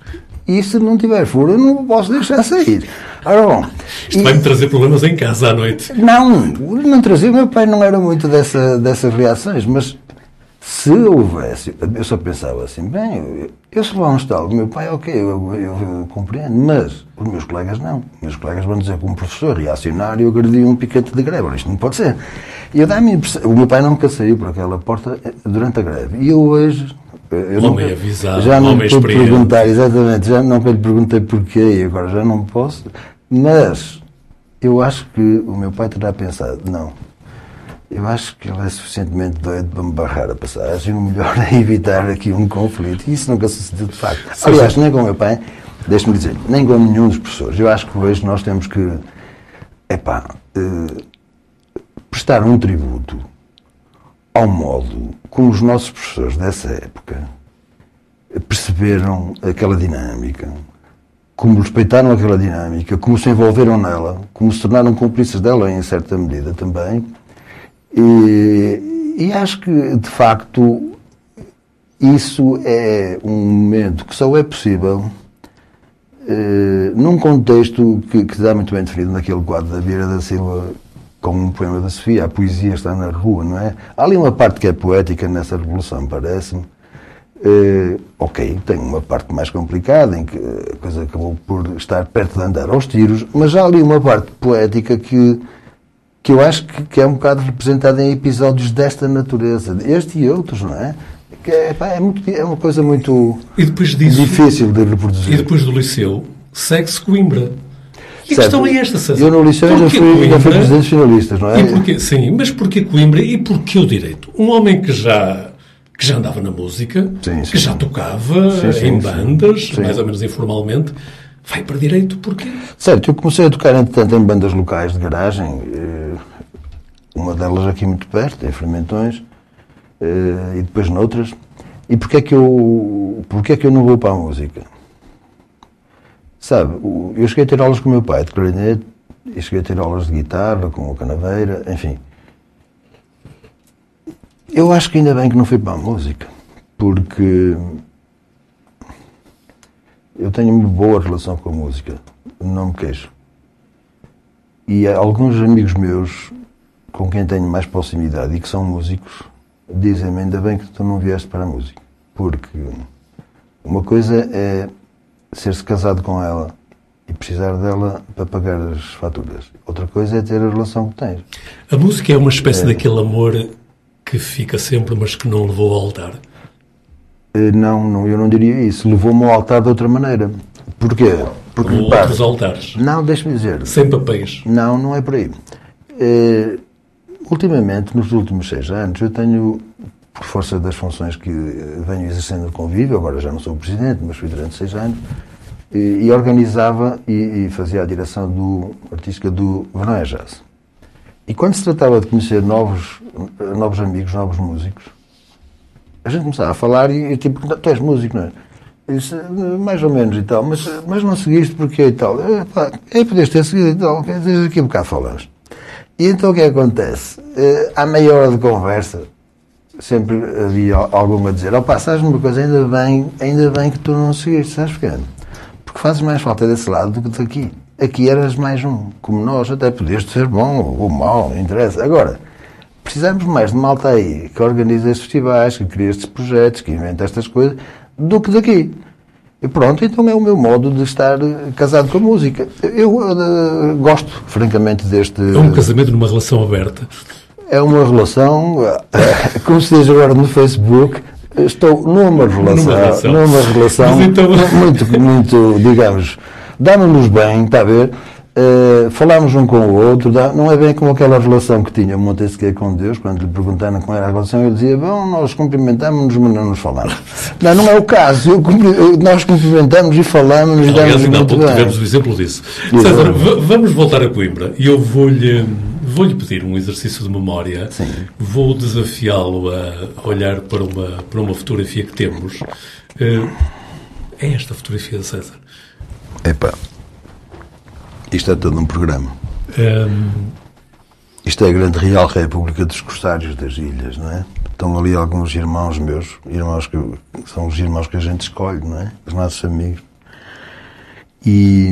Speaker 2: E se não tiver furo, eu não posso deixar sair. Ora bom.
Speaker 1: Isto vai-me trazer problemas em casa à noite.
Speaker 2: Não, não trazia. O meu pai não era muito dessa, dessas reações, mas se houvesse, eu só pensava assim, bem, eu, eu se levar um estalo do meu pai, ok, eu, eu, eu, compreendo, mas os meus colegas não. Os meus colegas vão dizer que um professor reacionário agrediu um piquete de greve. Isto não pode ser. E eu dá o meu pai nunca saiu por aquela porta eh, durante a greve. E eu hoje
Speaker 1: eu homem avisado,
Speaker 2: já não
Speaker 1: homem
Speaker 2: estou perguntar, exatamente, já não lhe perguntei porquê e agora já não posso, mas eu acho que o meu pai terá pensado, não, eu acho que ele é suficientemente doido para me barrar a passagem, o melhor é evitar aqui um conflito. E isso nunca sucedeu de facto. Aliás, nem com o meu pai, deixe-me dizer, nem com nenhum dos professores. Eu acho que hoje nós temos que, epá, eh, prestar um tributo ao modo como os nossos professores dessa época perceberam aquela dinâmica, como respeitaram aquela dinâmica, como se envolveram nela, como se tornaram cúmplices dela em certa medida também. E, e acho que, de facto, isso é um momento que só é possível eh, num contexto que, que dá muito bem definido naquele quadro da Vieira da Silva como um poema da Sofia, a poesia está na rua, não é? Há ali uma parte que é poética nessa revolução, parece-me. Uh, ok, tem uma parte mais complicada, em que a coisa acabou por estar perto de andar aos tiros, mas há ali uma parte poética que, que eu acho que, que é um bocado representada em episódios desta natureza, este e outros, não é? Que é, pá, é, muito, é uma coisa muito
Speaker 1: disso,
Speaker 2: difícil de reproduzir.
Speaker 1: E depois do Liceu, segue-se Coimbra. E a questão é esta, César.
Speaker 2: Eu no Liceu ainda fui, Coimbra, ainda fui presidente finalistas, não é?
Speaker 1: Porquê, sim, mas porquê Coimbra e porquê o direito? Um homem que já, que já andava na música, sim, sim. que já tocava sim, em bandas, mais ou menos informalmente, vai para direito porquê?
Speaker 2: Certo, eu comecei a tocar, entretanto, em bandas locais de garagem, eh, uma delas aqui muito perto, em Fermentões, eh, e depois noutras. E porquê é que eu, porquê é que eu não vou para a música? Sabe, eu cheguei a ter aulas com o meu pai de clarinete, e cheguei a ter aulas de guitarra com o canaveira, enfim. Eu acho que ainda bem que não fui para a música, porque eu tenho uma boa relação com a música, não me queixo. E alguns amigos meus com quem tenho mais proximidade e que são músicos dizem-me ainda bem que tu não vieste para a música, porque uma coisa é ser-se casado com ela e precisar dela para pagar as faturas. Outra coisa é ter a relação que tens.
Speaker 1: A música é uma espécie é. daquele amor que fica sempre, mas que não levou ao altar.
Speaker 2: Eh, não, não eu não diria isso. Levou-me ao altar de outra maneira. Porquê?
Speaker 1: Porque, Ou outros altares.
Speaker 2: Não, deixa-me dizer.
Speaker 1: Sem papéis.
Speaker 2: Não, não é por aí. É, ultimamente, nos últimos seis anos, eu tenho por força das funções que venho exercendo no convívio, agora já não sou o presidente, mas fui durante seis anos, e, e organizava e, e, fazia a direção do, artística do Verão Jazz. E quando se tratava de conhecer novos, novos amigos, novos músicos, a gente começava a falar e eu tipo, tu és músico, não é? Disse, mais ou menos e tal, mas, mas não seguiste porque e tal. É, é podias ter seguido e tal, daqui a bocado falamos. E então o que acontece? Eh, à meia hora de conversa, sempre havia alguma a dizer, ó oh, sabes uma coisa, ainda bem, ainda bem que tu não seguiste, sabes porquê? Porque fazes mais falta desse lado do que daqui. Aqui eras mais um, como nós, até podias ser bom ou mau, não interessa. Agora, precisamos mais de malta aí que organiza estes festivais, que cria estes projetos, que inventa estas coisas, do que daqui. E pronto, então é o meu modo de estar casado com a música. Eu uh, gosto, francamente, deste.
Speaker 1: É um casamento numa relação aberta
Speaker 2: é uma relação, eh, como se diz agora no Facebook, estou numa relação, numa relação, numa relação então... muito, muito, digamos, damos-nos bem, está a ver? Uh, falamos um com o outro, não é bem como aquela relação que tinha Montesquieu com Deus, quando lhe perguntaram como era a relação, ele dizia, bom, nós cumprimentamos-nos, mas não nos falamos. Não, não é o caso, eu, nós cumprimentamos e falamos e damos muito bem.
Speaker 1: tivemos o exemplo disso. César, vamos voltar a Coimbra e eu vou-lhe vou-lhe pedir um exercício de memória.
Speaker 2: Sim.
Speaker 1: Vou desafiá-lo a olhar para uma, para uma fotografia que temos. Uh, é esta fotografia de César?
Speaker 2: Epá, isto é todo um programa.
Speaker 1: Um...
Speaker 2: Isto é a grande Real República dos Corsários das Ilhas, não é? estão ali alguns irmãos meus, irmãos que são os irmãos que a gente escolhe, não é? Os nossos amigos. E,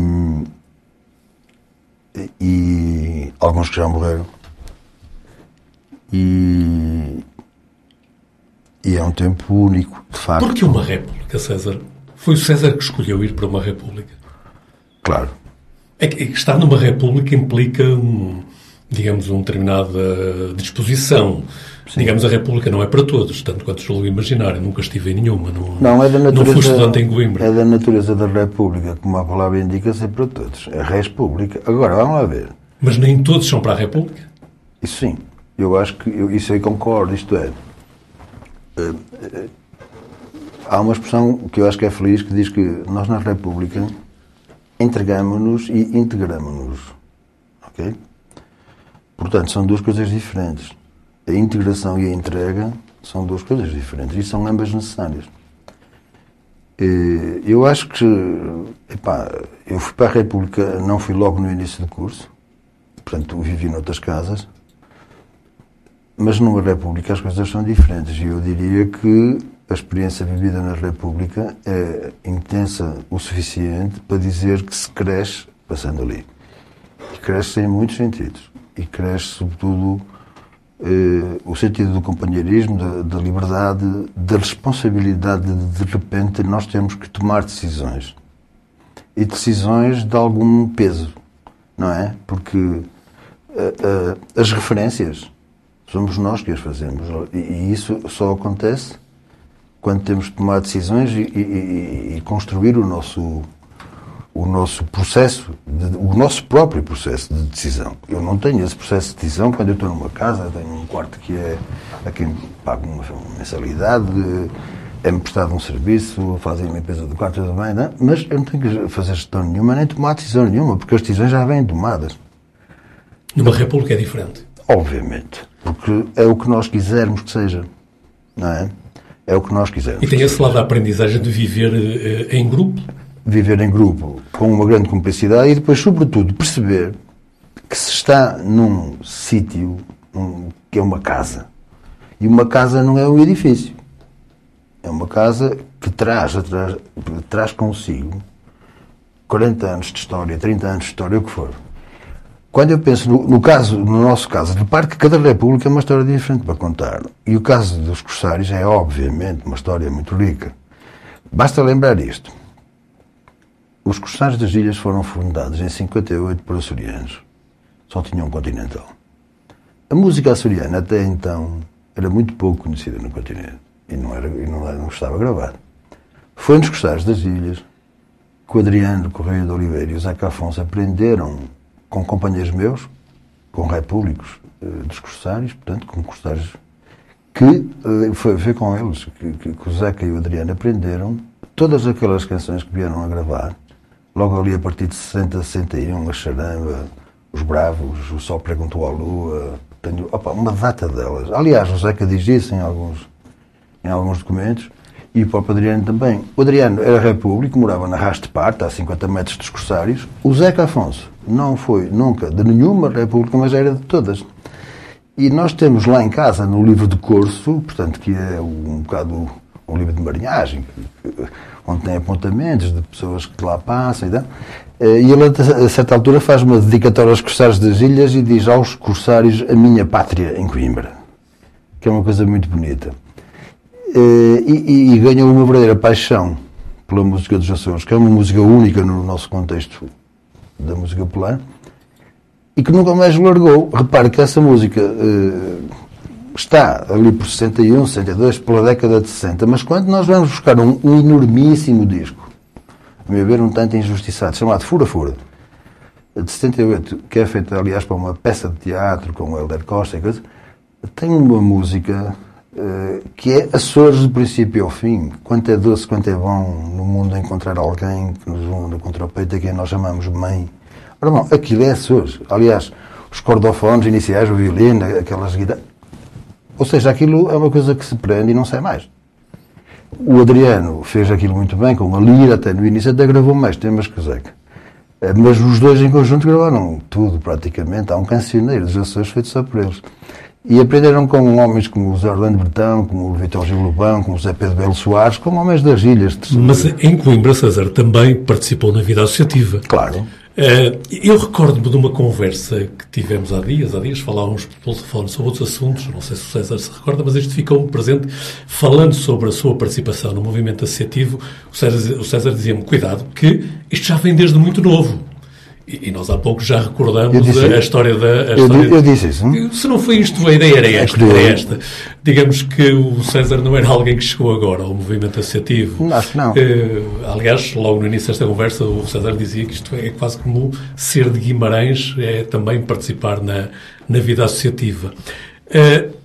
Speaker 2: e alguns que já morreram. E, e é um tempo único, de facto.
Speaker 1: Por que uma república, César? Foi o César que escolheu ir para uma república?
Speaker 2: Claro.
Speaker 1: É que, é que estar numa república implica, um, digamos, uma determinada disposição. Sim. Digamos, a República não é para todos, tanto quanto julgo imaginar. Eu nunca estive em nenhuma. Não,
Speaker 2: não, é da natureza, não
Speaker 1: fui estudante em Coimbra.
Speaker 2: É da natureza da República, como a palavra indica, ser para todos. É República. Agora, vamos lá ver.
Speaker 1: Mas nem todos são para a República?
Speaker 2: Isso sim. Eu acho que eu, isso aí concordo. Isto é. Uh, uh, há uma expressão que eu acho que é feliz que diz que nós na República entregamos-nos e integramos-nos. Ok? Portanto, são duas coisas diferentes. A integração e a entrega são duas coisas diferentes e são ambas necessárias. Eu acho que, epá, eu fui para a República, não fui logo no início do curso, portanto, vivi noutras casas, mas numa República as coisas são diferentes e eu diria que a experiência vivida na República é intensa o suficiente para dizer que se cresce passando ali. E cresce em muitos sentidos. E cresce, sobretudo, eh, o sentido do companheirismo, da, da, liberdade, da responsabilidade de, de repente, nós temos que tomar decisões. E decisões de algum peso, não é? Porque eh, eh, as referências somos nós que as fazemos. E, e isso só acontece quando temos de tomar decisões e, e, e construir o nosso, o nosso processo, de, o nosso próprio processo de decisão. Eu não tenho esse processo de decisão quando eu estou numa casa, tenho um quarto que é a quem pago uma mensalidade, é-me prestado um serviço, fazem a limpeza do quarto, tudo bem, não? mas eu não tenho que fazer gestão nenhuma, nem tomar decisão nenhuma, porque as decisões já vêm tomadas.
Speaker 1: Numa república é diferente?
Speaker 2: Obviamente, porque é o que nós quisermos que seja, não é? É o que nós quisermos.
Speaker 1: E tem esse lado da aprendizagem de viver uh, em grupo?
Speaker 2: Viver em grupo, com uma grande cumplicidade e depois, sobretudo, perceber que se está num sítio um, que é uma casa. E uma casa não é um edifício. É uma casa que traz, traz, traz consigo 40 anos de história, 30 anos de história, o que for. Quando eu penso no, no, caso, no nosso caso de parque, cada república é uma história diferente para contar. E o caso dos corsários é, obviamente, uma história muito rica. Basta lembrar isto. Os corsários das ilhas foram fundados em 58 por açorianos. Só tinham um continental. A música açoriana, até então, era muito pouco conhecida no continente. E não, era, e não, não estava gravada. Foi nos corsários das ilhas que o Adriano Correia de Oliveira e o Zeca Afonso aprenderam com companheiros meus, com repúblicos uh, dos corsários, portanto, com corsários, que uh, foi, foi com eles que, que, que, o Zeca e o Adriano aprenderam todas aquelas canções que vieram a gravar, logo ali a partir de 60, 61, a Charamba, os Bravos, o Sol Perguntou à Lua, tenho opa, uma data delas. Aliás, o Zeca diz isso em alguns, em alguns documentos, e o próprio Adriano também. O Adriano era repúblico, morava na Raste Parte, a 50 metros dos Corsários. O Zeca Afonso não foi nunca de nenhuma república, mas era de todas. E nós temos lá em casa, no livro de curso, portanto, que é um bocado um livro de marinhagem, onde tem apontamentos de pessoas que lá passam e tal. Eh, e ele, a certa altura, faz uma dedicatória aos corsários das ilhas e diz aos corsários a minha pátria em Coimbra, que é uma coisa muito bonita. Eh, e, e, ganhou uma verdadeira paixão pela música dos Açores, que é uma música única no nosso contexto da música popular, e que nunca mais largou. Repare que essa música uh, está ali por 61, 62, pela década de 60, mas quando nós vamos buscar um, um enormíssimo disco, a meu ver, um tanto injustiçado, chamado Fura Fura, de 78, que é feito, aliás, para uma peça de teatro com o Helder Costa e coisa, tem uma música eh, que é Açores do princípio ao fim. Quanto é doce, quanto é bom no mundo encontrar alguém que nos une contra o peito, a quem nós chamamos mãe. Ora bom, aquilo é Açores. Aliás, os cordofones iniciais, o violino, aquelas guitarras. Ou seja, aquilo é uma coisa que se prende e não sai mais. O Adriano fez aquilo muito bem, com a lira, até no início até gravou mais temas que o Zeca. Eh, mas os dois em conjunto gravaram tudo, praticamente. Há um cancioneiro dos Açores feito só por eles. E aprenderam com homens como o Zé Orlando Bertão, como o Vitor Gil Lobão, como o Zé Pedro Belo Soares, como homens das ilhas.
Speaker 1: Mas em Coimbra, César também participou na vida associativa.
Speaker 2: Claro.
Speaker 1: Uh, eu recordo-me de uma conversa que tivemos há dias, há dias falávamos pelo telefone sobre outros assuntos, não sei se o César se recorda, mas este ficou-me presente, falando sobre a sua participação no movimento associativo, o César, o César dizia-me, cuidado, que isto já vem desde muito novo. E, nós há pouco já recordamos disse, a, história da. A
Speaker 2: eu,
Speaker 1: história
Speaker 2: eu, disse isso. Não?
Speaker 1: Se não foi isto, a ideia era esta, era esta. Digamos que o César não era alguém que chegou agora ao movimento associativo.
Speaker 2: Acho que não.
Speaker 1: Uh, aliás, logo no início desta conversa, o César dizia que isto é quase como ser de Guimarães, é também participar na, na vida associativa. Uh,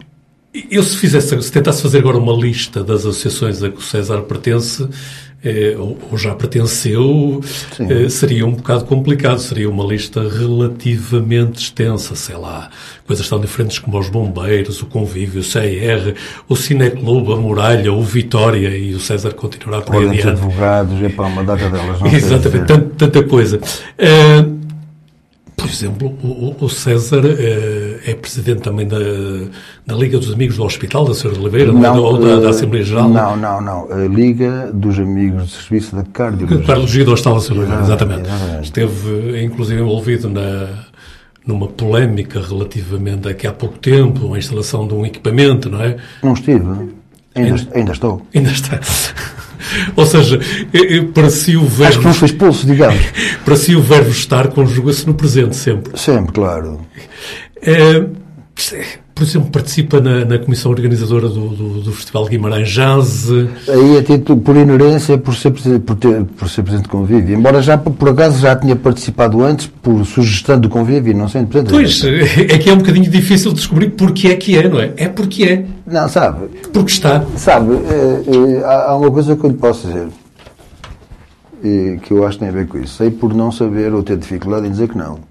Speaker 1: eu, se fizesse, se tentasse fazer agora uma lista das associações a que o César pertence, eh, ou, ou, já pertenceu, eh, seria um bocado complicado. Seria uma lista relativamente extensa, sei lá, coisas tão diferentes como os bombeiros, o convívio, o CR, o Cineclube, a Muralha, o Vitória e o César continuará por aí
Speaker 2: adiante. advogados, é para uma data delas. Não
Speaker 1: Exatamente, tanta, tanta coisa. Uh, por exemplo, o, o César é, é, presidente também da, da, Liga dos Amigos do Hospital, da Sra. Oliveira, não, ou da, da, eh, Assembleia Geral?
Speaker 2: Não, não, não. A Liga dos Amigos do Serviço da Cardiologia.
Speaker 1: Cardiologia do Hospital da Sra. Oliveira, exatamente. exatamente. Esteve, inclusive, envolvido na, numa polémica relativamente a que há pouco tempo, a instalação de um equipamento, não é?
Speaker 2: Não estive. Ainda, ainda, ainda estou.
Speaker 1: Ainda está. Ou seja, para si o verbo.
Speaker 2: Acho que não foi expulso, digamos.
Speaker 1: para si o verbo estar conjuga-se no presente sempre.
Speaker 2: Sempre, claro.
Speaker 1: É, por exemplo, participa na, na comissão organizadora do, do, do, Festival Guimarães Jazz.
Speaker 2: Aí é título por inerência, por ser, por, ter, por ser presidente do convívio. Embora já, por acaso, já tinha participado antes, por sugestão do convívio, não sei.
Speaker 1: Portanto, pois, é que é um bocadinho difícil descobrir porque é que é, não é? É porque é.
Speaker 2: Não, sabe.
Speaker 1: Porque está.
Speaker 2: Sabe, é, é, há uma coisa que eu lhe posso dizer, é, que eu acho que tem a ver com isso. Sei por não saber ou ter dificuldade em dizer que não.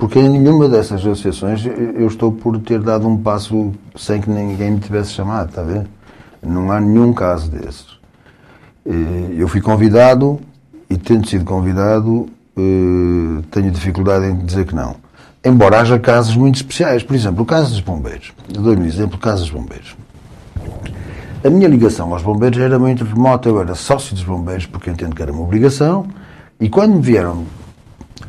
Speaker 2: Porque em nenhuma dessas associações eu estou por ter dado um passo sem que ninguém me tivesse chamado, está a ver? Não há nenhum caso desses. Eu fui convidado e, tendo sido convidado, eh, tenho dificuldade em dizer que não. Embora haja casos muito especiais. Por exemplo, o caso dos bombeiros. Eu dou-lhe um exemplo, o caso dos bombeiros. A minha ligação aos bombeiros era muito remota. Eu era sócio dos bombeiros porque entendo que era uma obrigação. E quando me vieram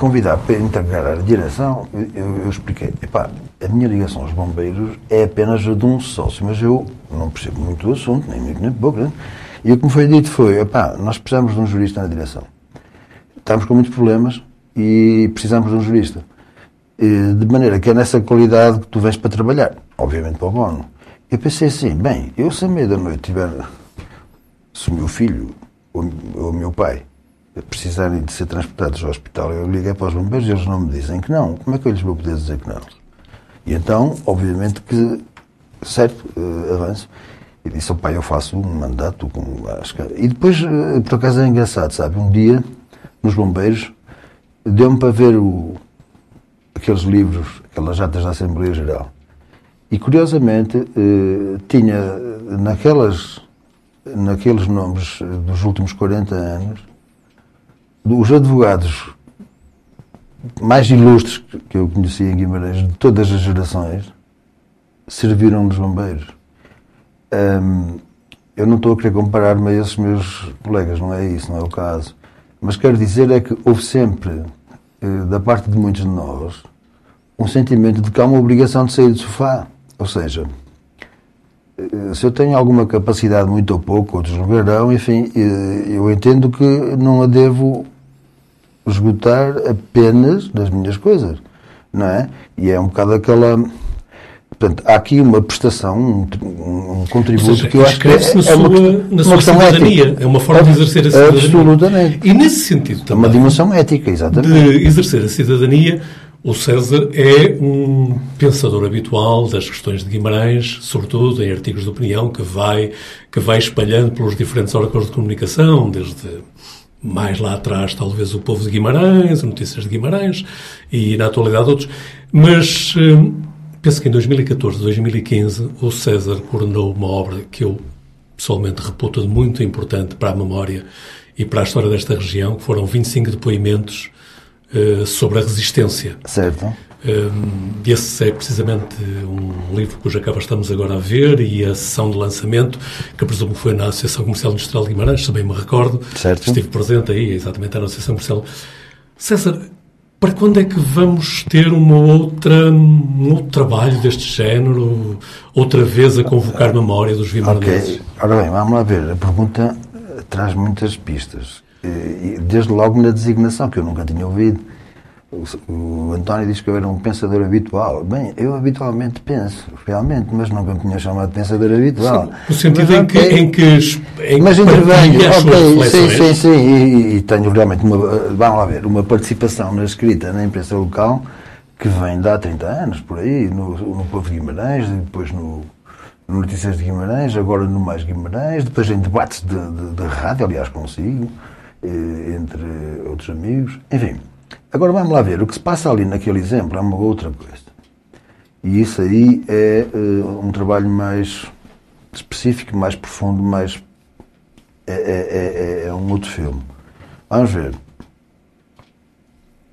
Speaker 2: convidar para entregar a direção, eu, eu expliquei, epá, a minha ligação aos bombeiros é apenas a de um sócio, mas eu não percebo muito do assunto, nem muito nem pouco, né? e o que me foi dito foi, epá, nós precisamos de um jurista na direção. Estamos com muitos problemas e precisamos de um jurista. De maneira que é nessa qualidade que tu vens para trabalhar, obviamente para o bono. Eu pensei assim, bem, eu se a meia da noite tiver, se o meu filho ou o meu pai precisarem de ser transportados ao hospital, eu liguei para os bombeiros e eles não me dizem que não. Como é que eu lhes vou poder dizer que não? E então, obviamente que, certo, uh, avanço. E disse, pai, eu faço um mandato com que... E depois, uh, por acaso é engraçado, sabe? Um dia, nos bombeiros, deu-me para ver o, aqueles livros, aquelas atas da Assembleia Geral. E, curiosamente, uh, tinha naquelas, naqueles nomes dos últimos 40 anos, os advogados mais ilustres que eu conheci em Guimarães, de todas as gerações, serviram nos bombeiros. Eu não estou a querer comparar-me a esses meus colegas, não é isso, não é o caso. Mas quero dizer é que houve sempre, eh, da parte de muitos de nós, um sentimento de que há uma obrigação de sair do sofá. Ou seja, se eu tenho alguma capacidade, muito ou pouco, outros julgarão, enfim, eh, eu entendo que não a devo esgotar apenas das minhas coisas, não é? E é um bocado aquela. Portanto, há aqui uma prestação, um, um contributo
Speaker 1: seja,
Speaker 2: que eu acho que é,
Speaker 1: na é uma, na uma sua cidadania. Ética. É uma forma de exercer a cidadania.
Speaker 2: Absolutamente.
Speaker 1: E nesse sentido também.
Speaker 2: Uma dimensão ética, exatamente.
Speaker 1: De exercer a cidadania, o César é um pensador habitual das questões de Guimarães, sobretudo em artigos de opinião que vai, que vai espalhando pelos diferentes órgãos de comunicação, desde mais lá atrás, talvez, o Povo de Guimarães, Notícias de Guimarães e, na atualidade, outros. Mas hum, penso que em 2014, 2015, o César coordenou uma obra que eu pessoalmente reputo de muito importante para a memória e para a história desta região, que foram 25 depoimentos uh, sobre a resistência.
Speaker 2: Certo.
Speaker 1: Esse é precisamente um livro cuja capa estamos agora a ver e a sessão de lançamento, que presumo que foi na Associação Comercial Industrial de Guimarães, também me recordo.
Speaker 2: Certo.
Speaker 1: Estive presente aí, exatamente, na Associação Comercial. César, para quando é que vamos ter uma outra, um outro trabalho deste género, outra vez a convocar memória dos guimarãeses?
Speaker 2: Ok, ora bem, vamos lá ver. A pergunta traz muitas pistas. Desde logo na designação, que eu nunca tinha ouvido o António diz que eu era um pensador habitual. Bem, eu habitualmente penso, realmente, mas nunca me tinha chamado de pensador habitual. Sim,
Speaker 1: no sentido em, que, em que. Em
Speaker 2: mas intervenho, ok, sim, sim, sim. E, e, tenho realmente uma. Vamos lá ver, uma participação na escrita na imprensa local que vem de há 30 anos, por aí, no, no Povo de Guimarães, depois no, no Notícias de Guimarães, agora no Mais Guimarães, depois em debates de, de, de rádio, aliás, consigo, eh, entre outros amigos, enfim. Agora vamos lá ver, o que se passa ali naquele exemplo é uma outra coisa. E isso aí é uh, um trabalho mais específico, mais profundo, mais. É, é, é, é um outro filme. Vamos ver.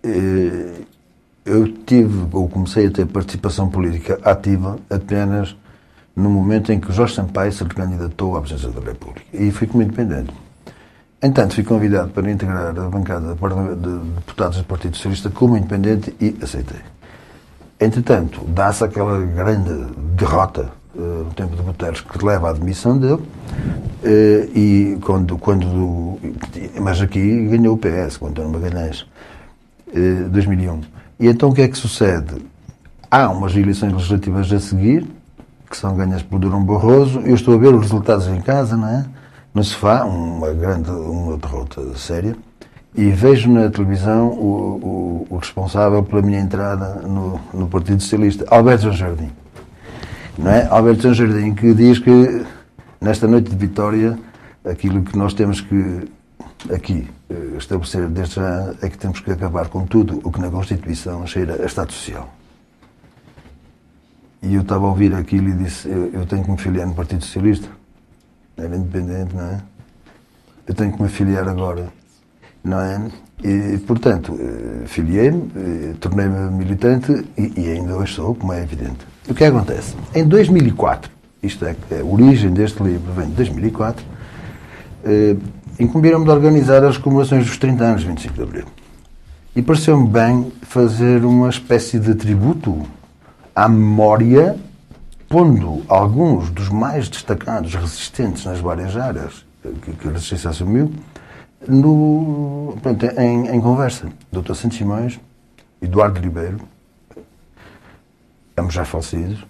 Speaker 2: Uh, eu tive, ou comecei a ter participação política ativa apenas no momento em que Jorge Sampaio se candidatou à presidência da República. E fui como independente. Entanto, fui convidado para integrar a bancada de deputados do Partido Socialista como independente e aceitei. Entretanto, dá-se aquela grande derrota uh, no tempo de Guterres que leva à admissão dele, uh, e quando, quando. Mas aqui ganhou o PS, com António Magalhães, uh, 2001. E então o que é que sucede? Há umas eleições legislativas a seguir, que são ganhas por Durão Barroso, eu estou a ver os resultados em casa, não é? No sofá, uma grande uma derrota séria, e vejo na televisão o, o, o responsável pela minha entrada no, no Partido Socialista, Alberto João Jardim. Não é? Alberto João Jardim, que diz que nesta noite de vitória, aquilo que nós temos que aqui eh, estabelecer desde já é que temos que acabar com tudo o que na Constituição cheira a Estado Social. E eu estava a ouvir aquilo e disse: eu, eu tenho que me filiar no Partido Socialista era independente, não é? Eu tenho que me filiar agora, não é? E, portanto, eh, filiei-me, eh, tornei-me militante e, e, ainda hoje sou, como é evidente. O que acontece? Em 2004, isto é, a origem deste livro vem de 2004, eh, incumbiram-me de organizar as comemorações dos 30 anos de 25 de Abril. E pareceu-me bem fazer uma espécie de tributo à memória pondo alguns dos mais destacados resistentes nas várias áreas que, que a resistência assumiu no, pronto, em, em, conversa. Dr. Santos Simões, Eduardo Ribeiro, ambos já falecidos,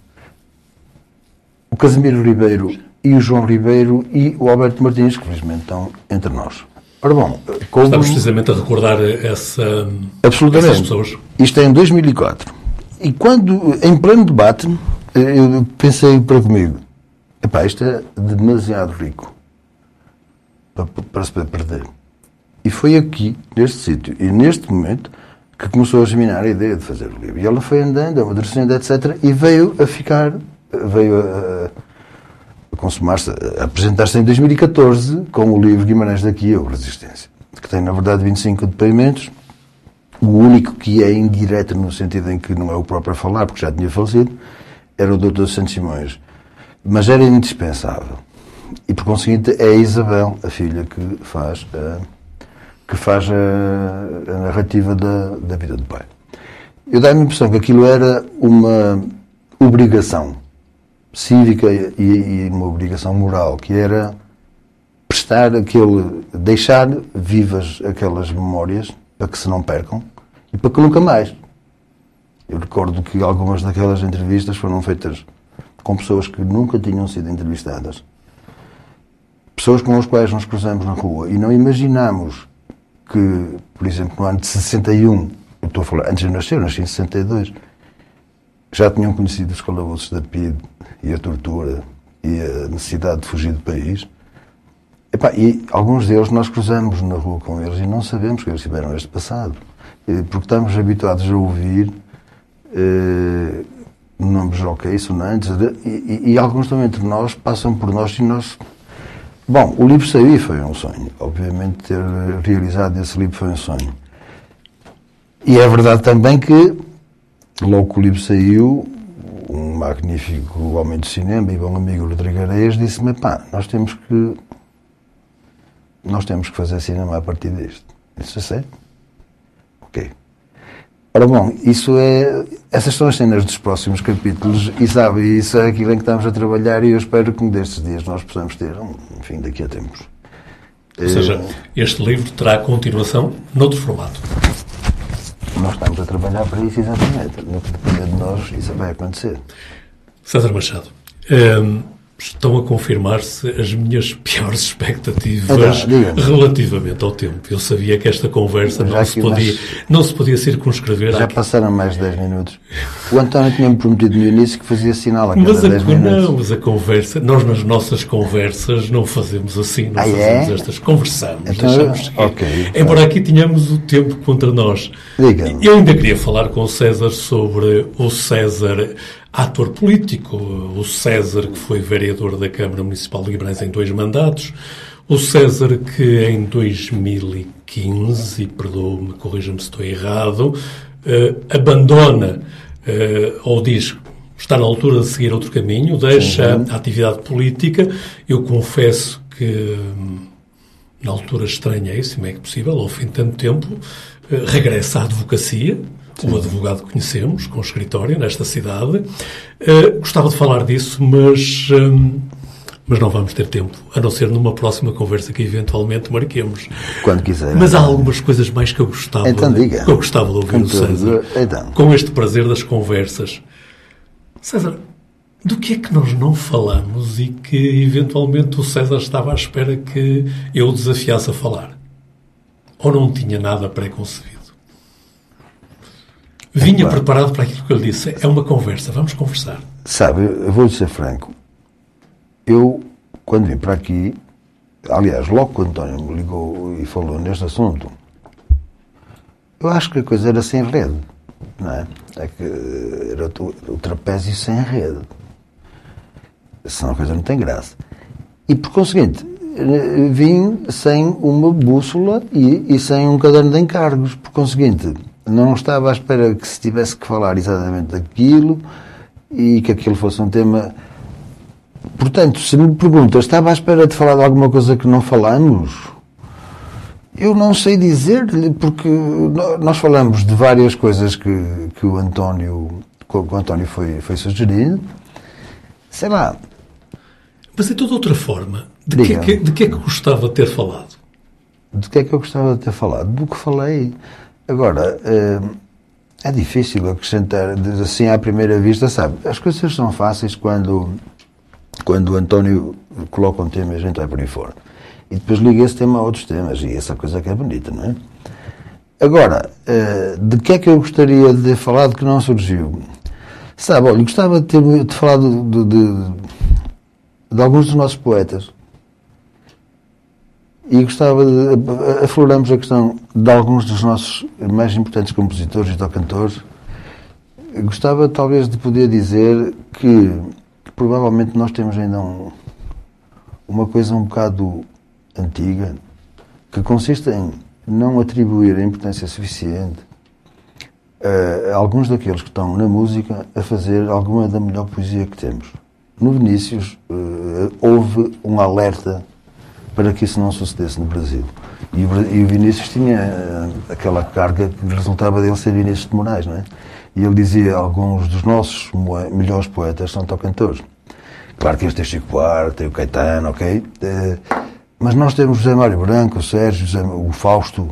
Speaker 2: o Casimiro Ribeiro e o João Ribeiro e o Alberto Martins, que felizmente estão entre nós.
Speaker 1: Ora bom, como... Estamos precisamente a recordar essa,
Speaker 2: Absolutamente. essas pessoas. Isto é em 2004. E quando, em pleno debate, eu pensei para comigo, epá, isto é demasiado rico para, para se perder. E foi aqui, neste sítio e neste momento, que começou a germinar a ideia de fazer o livro. E ela foi andando, amadurecendo, etc. E veio a ficar, veio a, a consumar-se, a apresentar-se em 2014 com o livro Guimarães daqui, ou Resistência, que tem, na verdade, 25 depoimentos. O único que é indireto no sentido em que não é o próprio a falar, porque já tinha falecido, era o Dr. Santos Simões. Mas era indispensável. E, por conseguinte, é a Isabel, a filha, que faz a, que faz a, a narrativa da, da vida do pai. Eu dá-me a impressão que aquilo era uma obrigação cívica e, e, uma obrigação moral, que era prestar aquele, deixar vivas aquelas memórias para que se não percam e para que nunca mais eu recordo que algumas daquelas entrevistas foram feitas com pessoas que nunca tinham sido entrevistadas. Pessoas com as quais nos cruzamos na rua e não imaginamos que, por exemplo, no ano de 61, eu estou a falar, antes de nascer, eu nasci em 62, já tinham conhecido os calabouços da PID e a tortura e a necessidade de fugir do país. e alguns deles nós cruzamos na rua com eles e não sabemos que eles tiveram este passado. Porque estamos habituados a ouvir uh, nomes ok, sonantes, e, e, e, alguns também entre nós passam por nós e nós. Bom, o livro saiu e foi um sonho. Obviamente, ter realizado esse livro foi um sonho. E é verdade também que logo que o livro saiu, um magnífico homem de cinema e bom amigo Rodrigo Areias disse-me, pá, nós temos que nós temos que fazer cinema a partir disto. Isso é sério? Ok. Ora bom, isso é. Essas são as cenas dos próximos capítulos e sabe, isso é aquilo em que estamos a trabalhar e eu espero que destes dias nós possamos ter, enfim, daqui a tempos.
Speaker 1: Ou seja, este livro terá continuação noutro formato.
Speaker 2: Nós estamos a trabalhar para isso exatamente. No que depender de nós, isso vai acontecer.
Speaker 1: César Machado. Hum, estão a confirmar-se as minhas piores expectativas então, relativamente ao tempo. Eu sabia que esta conversa não se, podia, não se podia circunscrever.
Speaker 2: Já passaram mais de 10 minutos. O António tinha-me prometido no início que fazia sinal a cada mas a, 10 minutos.
Speaker 1: Não, mas a conversa, nós nas nossas conversas não fazemos assim, não ah, é? fazemos é? estas, conversamos, então, deixamos okay, Embora aqui tenhamos o tempo contra nós. Eu ainda queria falar com o César sobre o César ator político, o César, que foi vereador da Câmara Municipal de Guimarães em dois mandatos, o César, que em 2015, e perdoe-me, corrija-me se estou errado, uh, abandona uh, ou diz está na altura de seguir outro caminho, deixa uhum. a atividade política. Eu confesso que hum, na altura estranhei, se é que possível, ao fim de tanto tempo, uh, regressa à advocacia, O advogado que conhecemos, com escritório nesta cidade. Uh, gostava de falar disso, mas, um, mas não vamos ter tempo, a não ser numa próxima conversa que eventualmente marquemos.
Speaker 2: Quando quiser.
Speaker 1: Mas há algumas coisas mais que eu gostava,
Speaker 2: então, diga.
Speaker 1: Que eu gostava de ouvir do César. Então. Com este prazer das conversas. César, do que é que nós não falamos e que eventualmente o César estava à espera que eu o desafiasse a falar? Ou não tinha nada pré-concebido? Vinha é, preparado para aquilo que eu lhe disse. É uma conversa, vamos conversar.
Speaker 2: Sabe, eu vou-lhe ser franco. Eu, quando vim para aqui, aliás, logo que o António me ligou e falou neste assunto, eu acho que a coisa era sem rede. Não é? é que era o, trapézio sem rede. Senão a coisa não tem graça. E por conseguinte, vim sem uma bússola e, e sem um caderno de encargos. Por conseguinte, não estava à espera que se tivesse que falar exatamente daquilo e que aquilo fosse um tema. Portanto, se me pergunta, estava à espera de falar de alguma coisa que não falamos? Eu não sei dizer-lhe, porque nós falamos de várias coisas que, que o António, que o António foi, foi sugerindo. Sei lá.
Speaker 1: Mas é toda outra forma. De que, é que, de que é que gostava de ter falado?
Speaker 2: De que é que eu gostava de ter falado? Do que falei. Agora, eh, é difícil acrescentar, assim à primeira vista, sabe? As coisas são fáceis quando, quando o António coloca um tema e a gente vai por aí fora. E depois liga esse tema a outros temas, e essa coisa que é bonita, não é? Agora, eh, de que é que eu gostaria de falar de que não surgiu? Sabe, olha, gostava de ter de falar de, de, de, de alguns dos nossos poetas e gostava de. afloramos a questão de alguns dos nossos mais importantes compositores e cantores. Gostava talvez de poder dizer que provavelmente nós temos ainda um, uma coisa um bocado antiga que consiste em não atribuir a importância suficiente a, a alguns daqueles que estão na música a fazer alguma da melhor poesia que temos. No Vinícius uh, houve um alerta para que isso não sucedesse no Brasil. E o, Vinícius tinha uh, aquela carga que resultava dele ser Vinícius de Moraes, não é? E ele dizia alguns dos nossos melhores poetas são tocantores. Claro que este é Chico Buarque, tem o Caetano, ok? Uh, mas nós temos José Mário Branco, o Sérgio, o Fausto,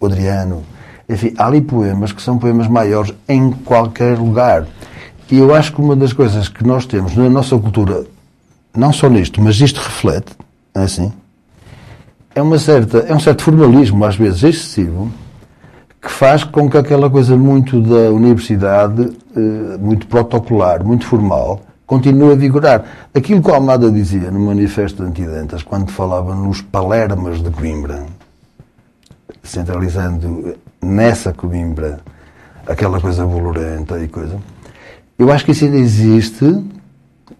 Speaker 2: o Adriano. Enfim, há ali poemas que são poemas maiores em qualquer lugar. E eu acho que uma das coisas que nós temos na nossa cultura, não só nisto, mas isto reflete, é assim, é, uma certa, é um certo formalismo, às vezes excessivo, que faz com que aquela coisa muito da universidade, eh, muito protocolar, muito formal, continue a vigorar. Aquilo que o Almada dizia no Manifesto de Antidentas, quando falava nos palermas de Coimbra, centralizando nessa Coimbra aquela coisa bolorenta e coisa, eu acho que isso ainda existe,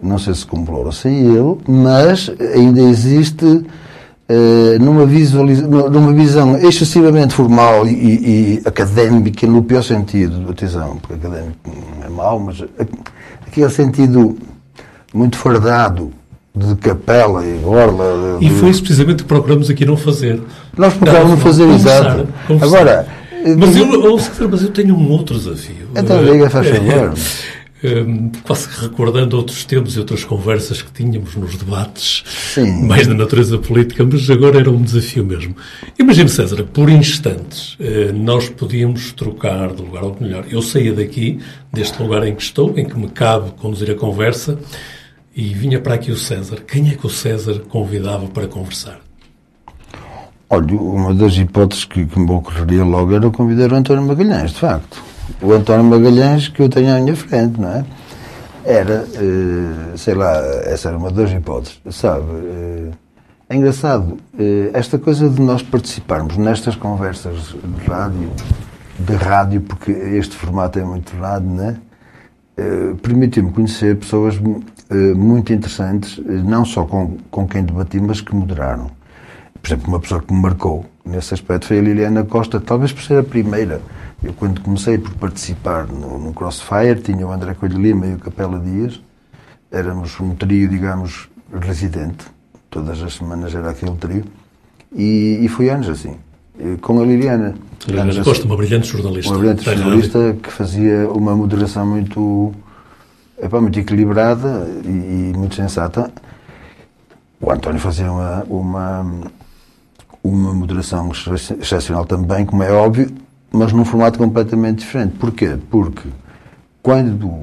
Speaker 2: não sei se com ou sem ele, mas ainda existe numa, visualiza, numa visão excessivamente formal e, e, académica, no pior sentido, atenção, porque académico não é mau, mas aquele sentido muito fardado de capela e orla.
Speaker 1: De... E foi isso precisamente que procuramos aqui não fazer.
Speaker 2: Nós procuramos não fazer, exato. Agora.
Speaker 1: Mas eu, mas eu tenho um outro desafio.
Speaker 2: Então diga, faz favor.
Speaker 1: Hum, quase recordando outros tempos e outras conversas que tínhamos nos debates, Sim. mais da natureza política, mas agora era um desafio mesmo. Imagine, César, por instantes, eh, nós podíamos trocar de lugar, ou melhor, eu saía daqui, deste lugar em que estou, em que me cabe conduzir a conversa, e vinha para aqui o César. Quem é que o César convidava para conversar?
Speaker 2: Olha, uma das hipóteses que, que me ocorreria logo era convidar o António Magalhães, de facto o António Magalhães que eu tenho à minha frente, não é? Era, eh, sei lá, essa era uma das hipóteses, sabe? Eh, é engraçado, eh, esta coisa de nós participarmos nestas conversas de rádio, de rádio, porque este formato é muito rádio, não é? Permitiu-me conhecer pessoas muito interessantes, não só com, com quem debati, mas que moderaram. Por exemplo, uma pessoa que me marcou nesse aspecto foi a Liliana Costa, talvez por ser a primeira eu, quando comecei por participar no, no Crossfire, tinha o André Coelho Lima e o Capela Dias. Éramos um trio, digamos, residente. Todas as semanas era aquele trio. E, e foi anos assim. Com a Liliana.
Speaker 1: Liliana Costa, uma brilhante jornalista.
Speaker 2: Uma brilhante jornalista que fazia uma moderação muito, epá, muito equilibrada e, e muito sensata. O António fazia uma, uma, uma moderação excepcional também, como é óbvio, mas num formato completamente diferente. Porquê? Porque quando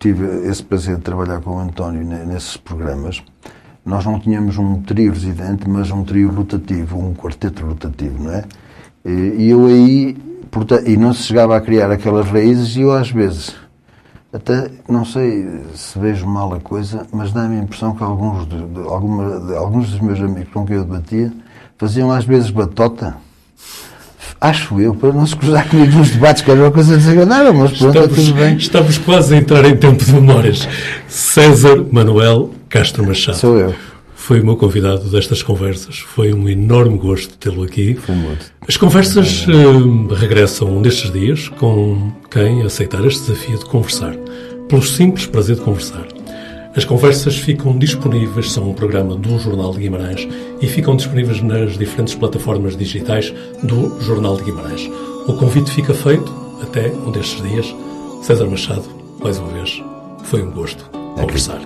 Speaker 2: tive esse prazer de trabalhar com o António nesses programas, nós não tínhamos um trio residente, mas um trio rotativo, um quarteto rotativo, não é? E eu aí, portanto, e não se chegava a criar aquelas raízes, e eu às vezes, até não sei se vejo mal a coisa, mas dá-me a impressão que alguns, de, de, alguma, de, alguns dos meus amigos com quem eu debatia faziam às vezes batota acho eu, para não se cruzar comigo nos debates, que era uma coisa desagradável, mas pronto, estamos, tudo bem.
Speaker 1: Estamos quase a entrar em tempo de memórias. César Manuel Castro Machado.
Speaker 2: Sou eu.
Speaker 1: Foi o meu convidado destas conversas. Foi um enorme gosto tê-lo aqui.
Speaker 2: Foi muito.
Speaker 1: As conversas uh, regressam destes dias com quem aceitar este desafio de conversar. Pelo simples prazer de conversar. As conversas ficam disponíveis, são um programa do Jornal de Guimarães e ficam disponíveis nas diferentes plataformas digitais do Jornal de Guimarães. O convite fica feito até um destes dias. César Machado, mais uma vez, foi um gosto conversar.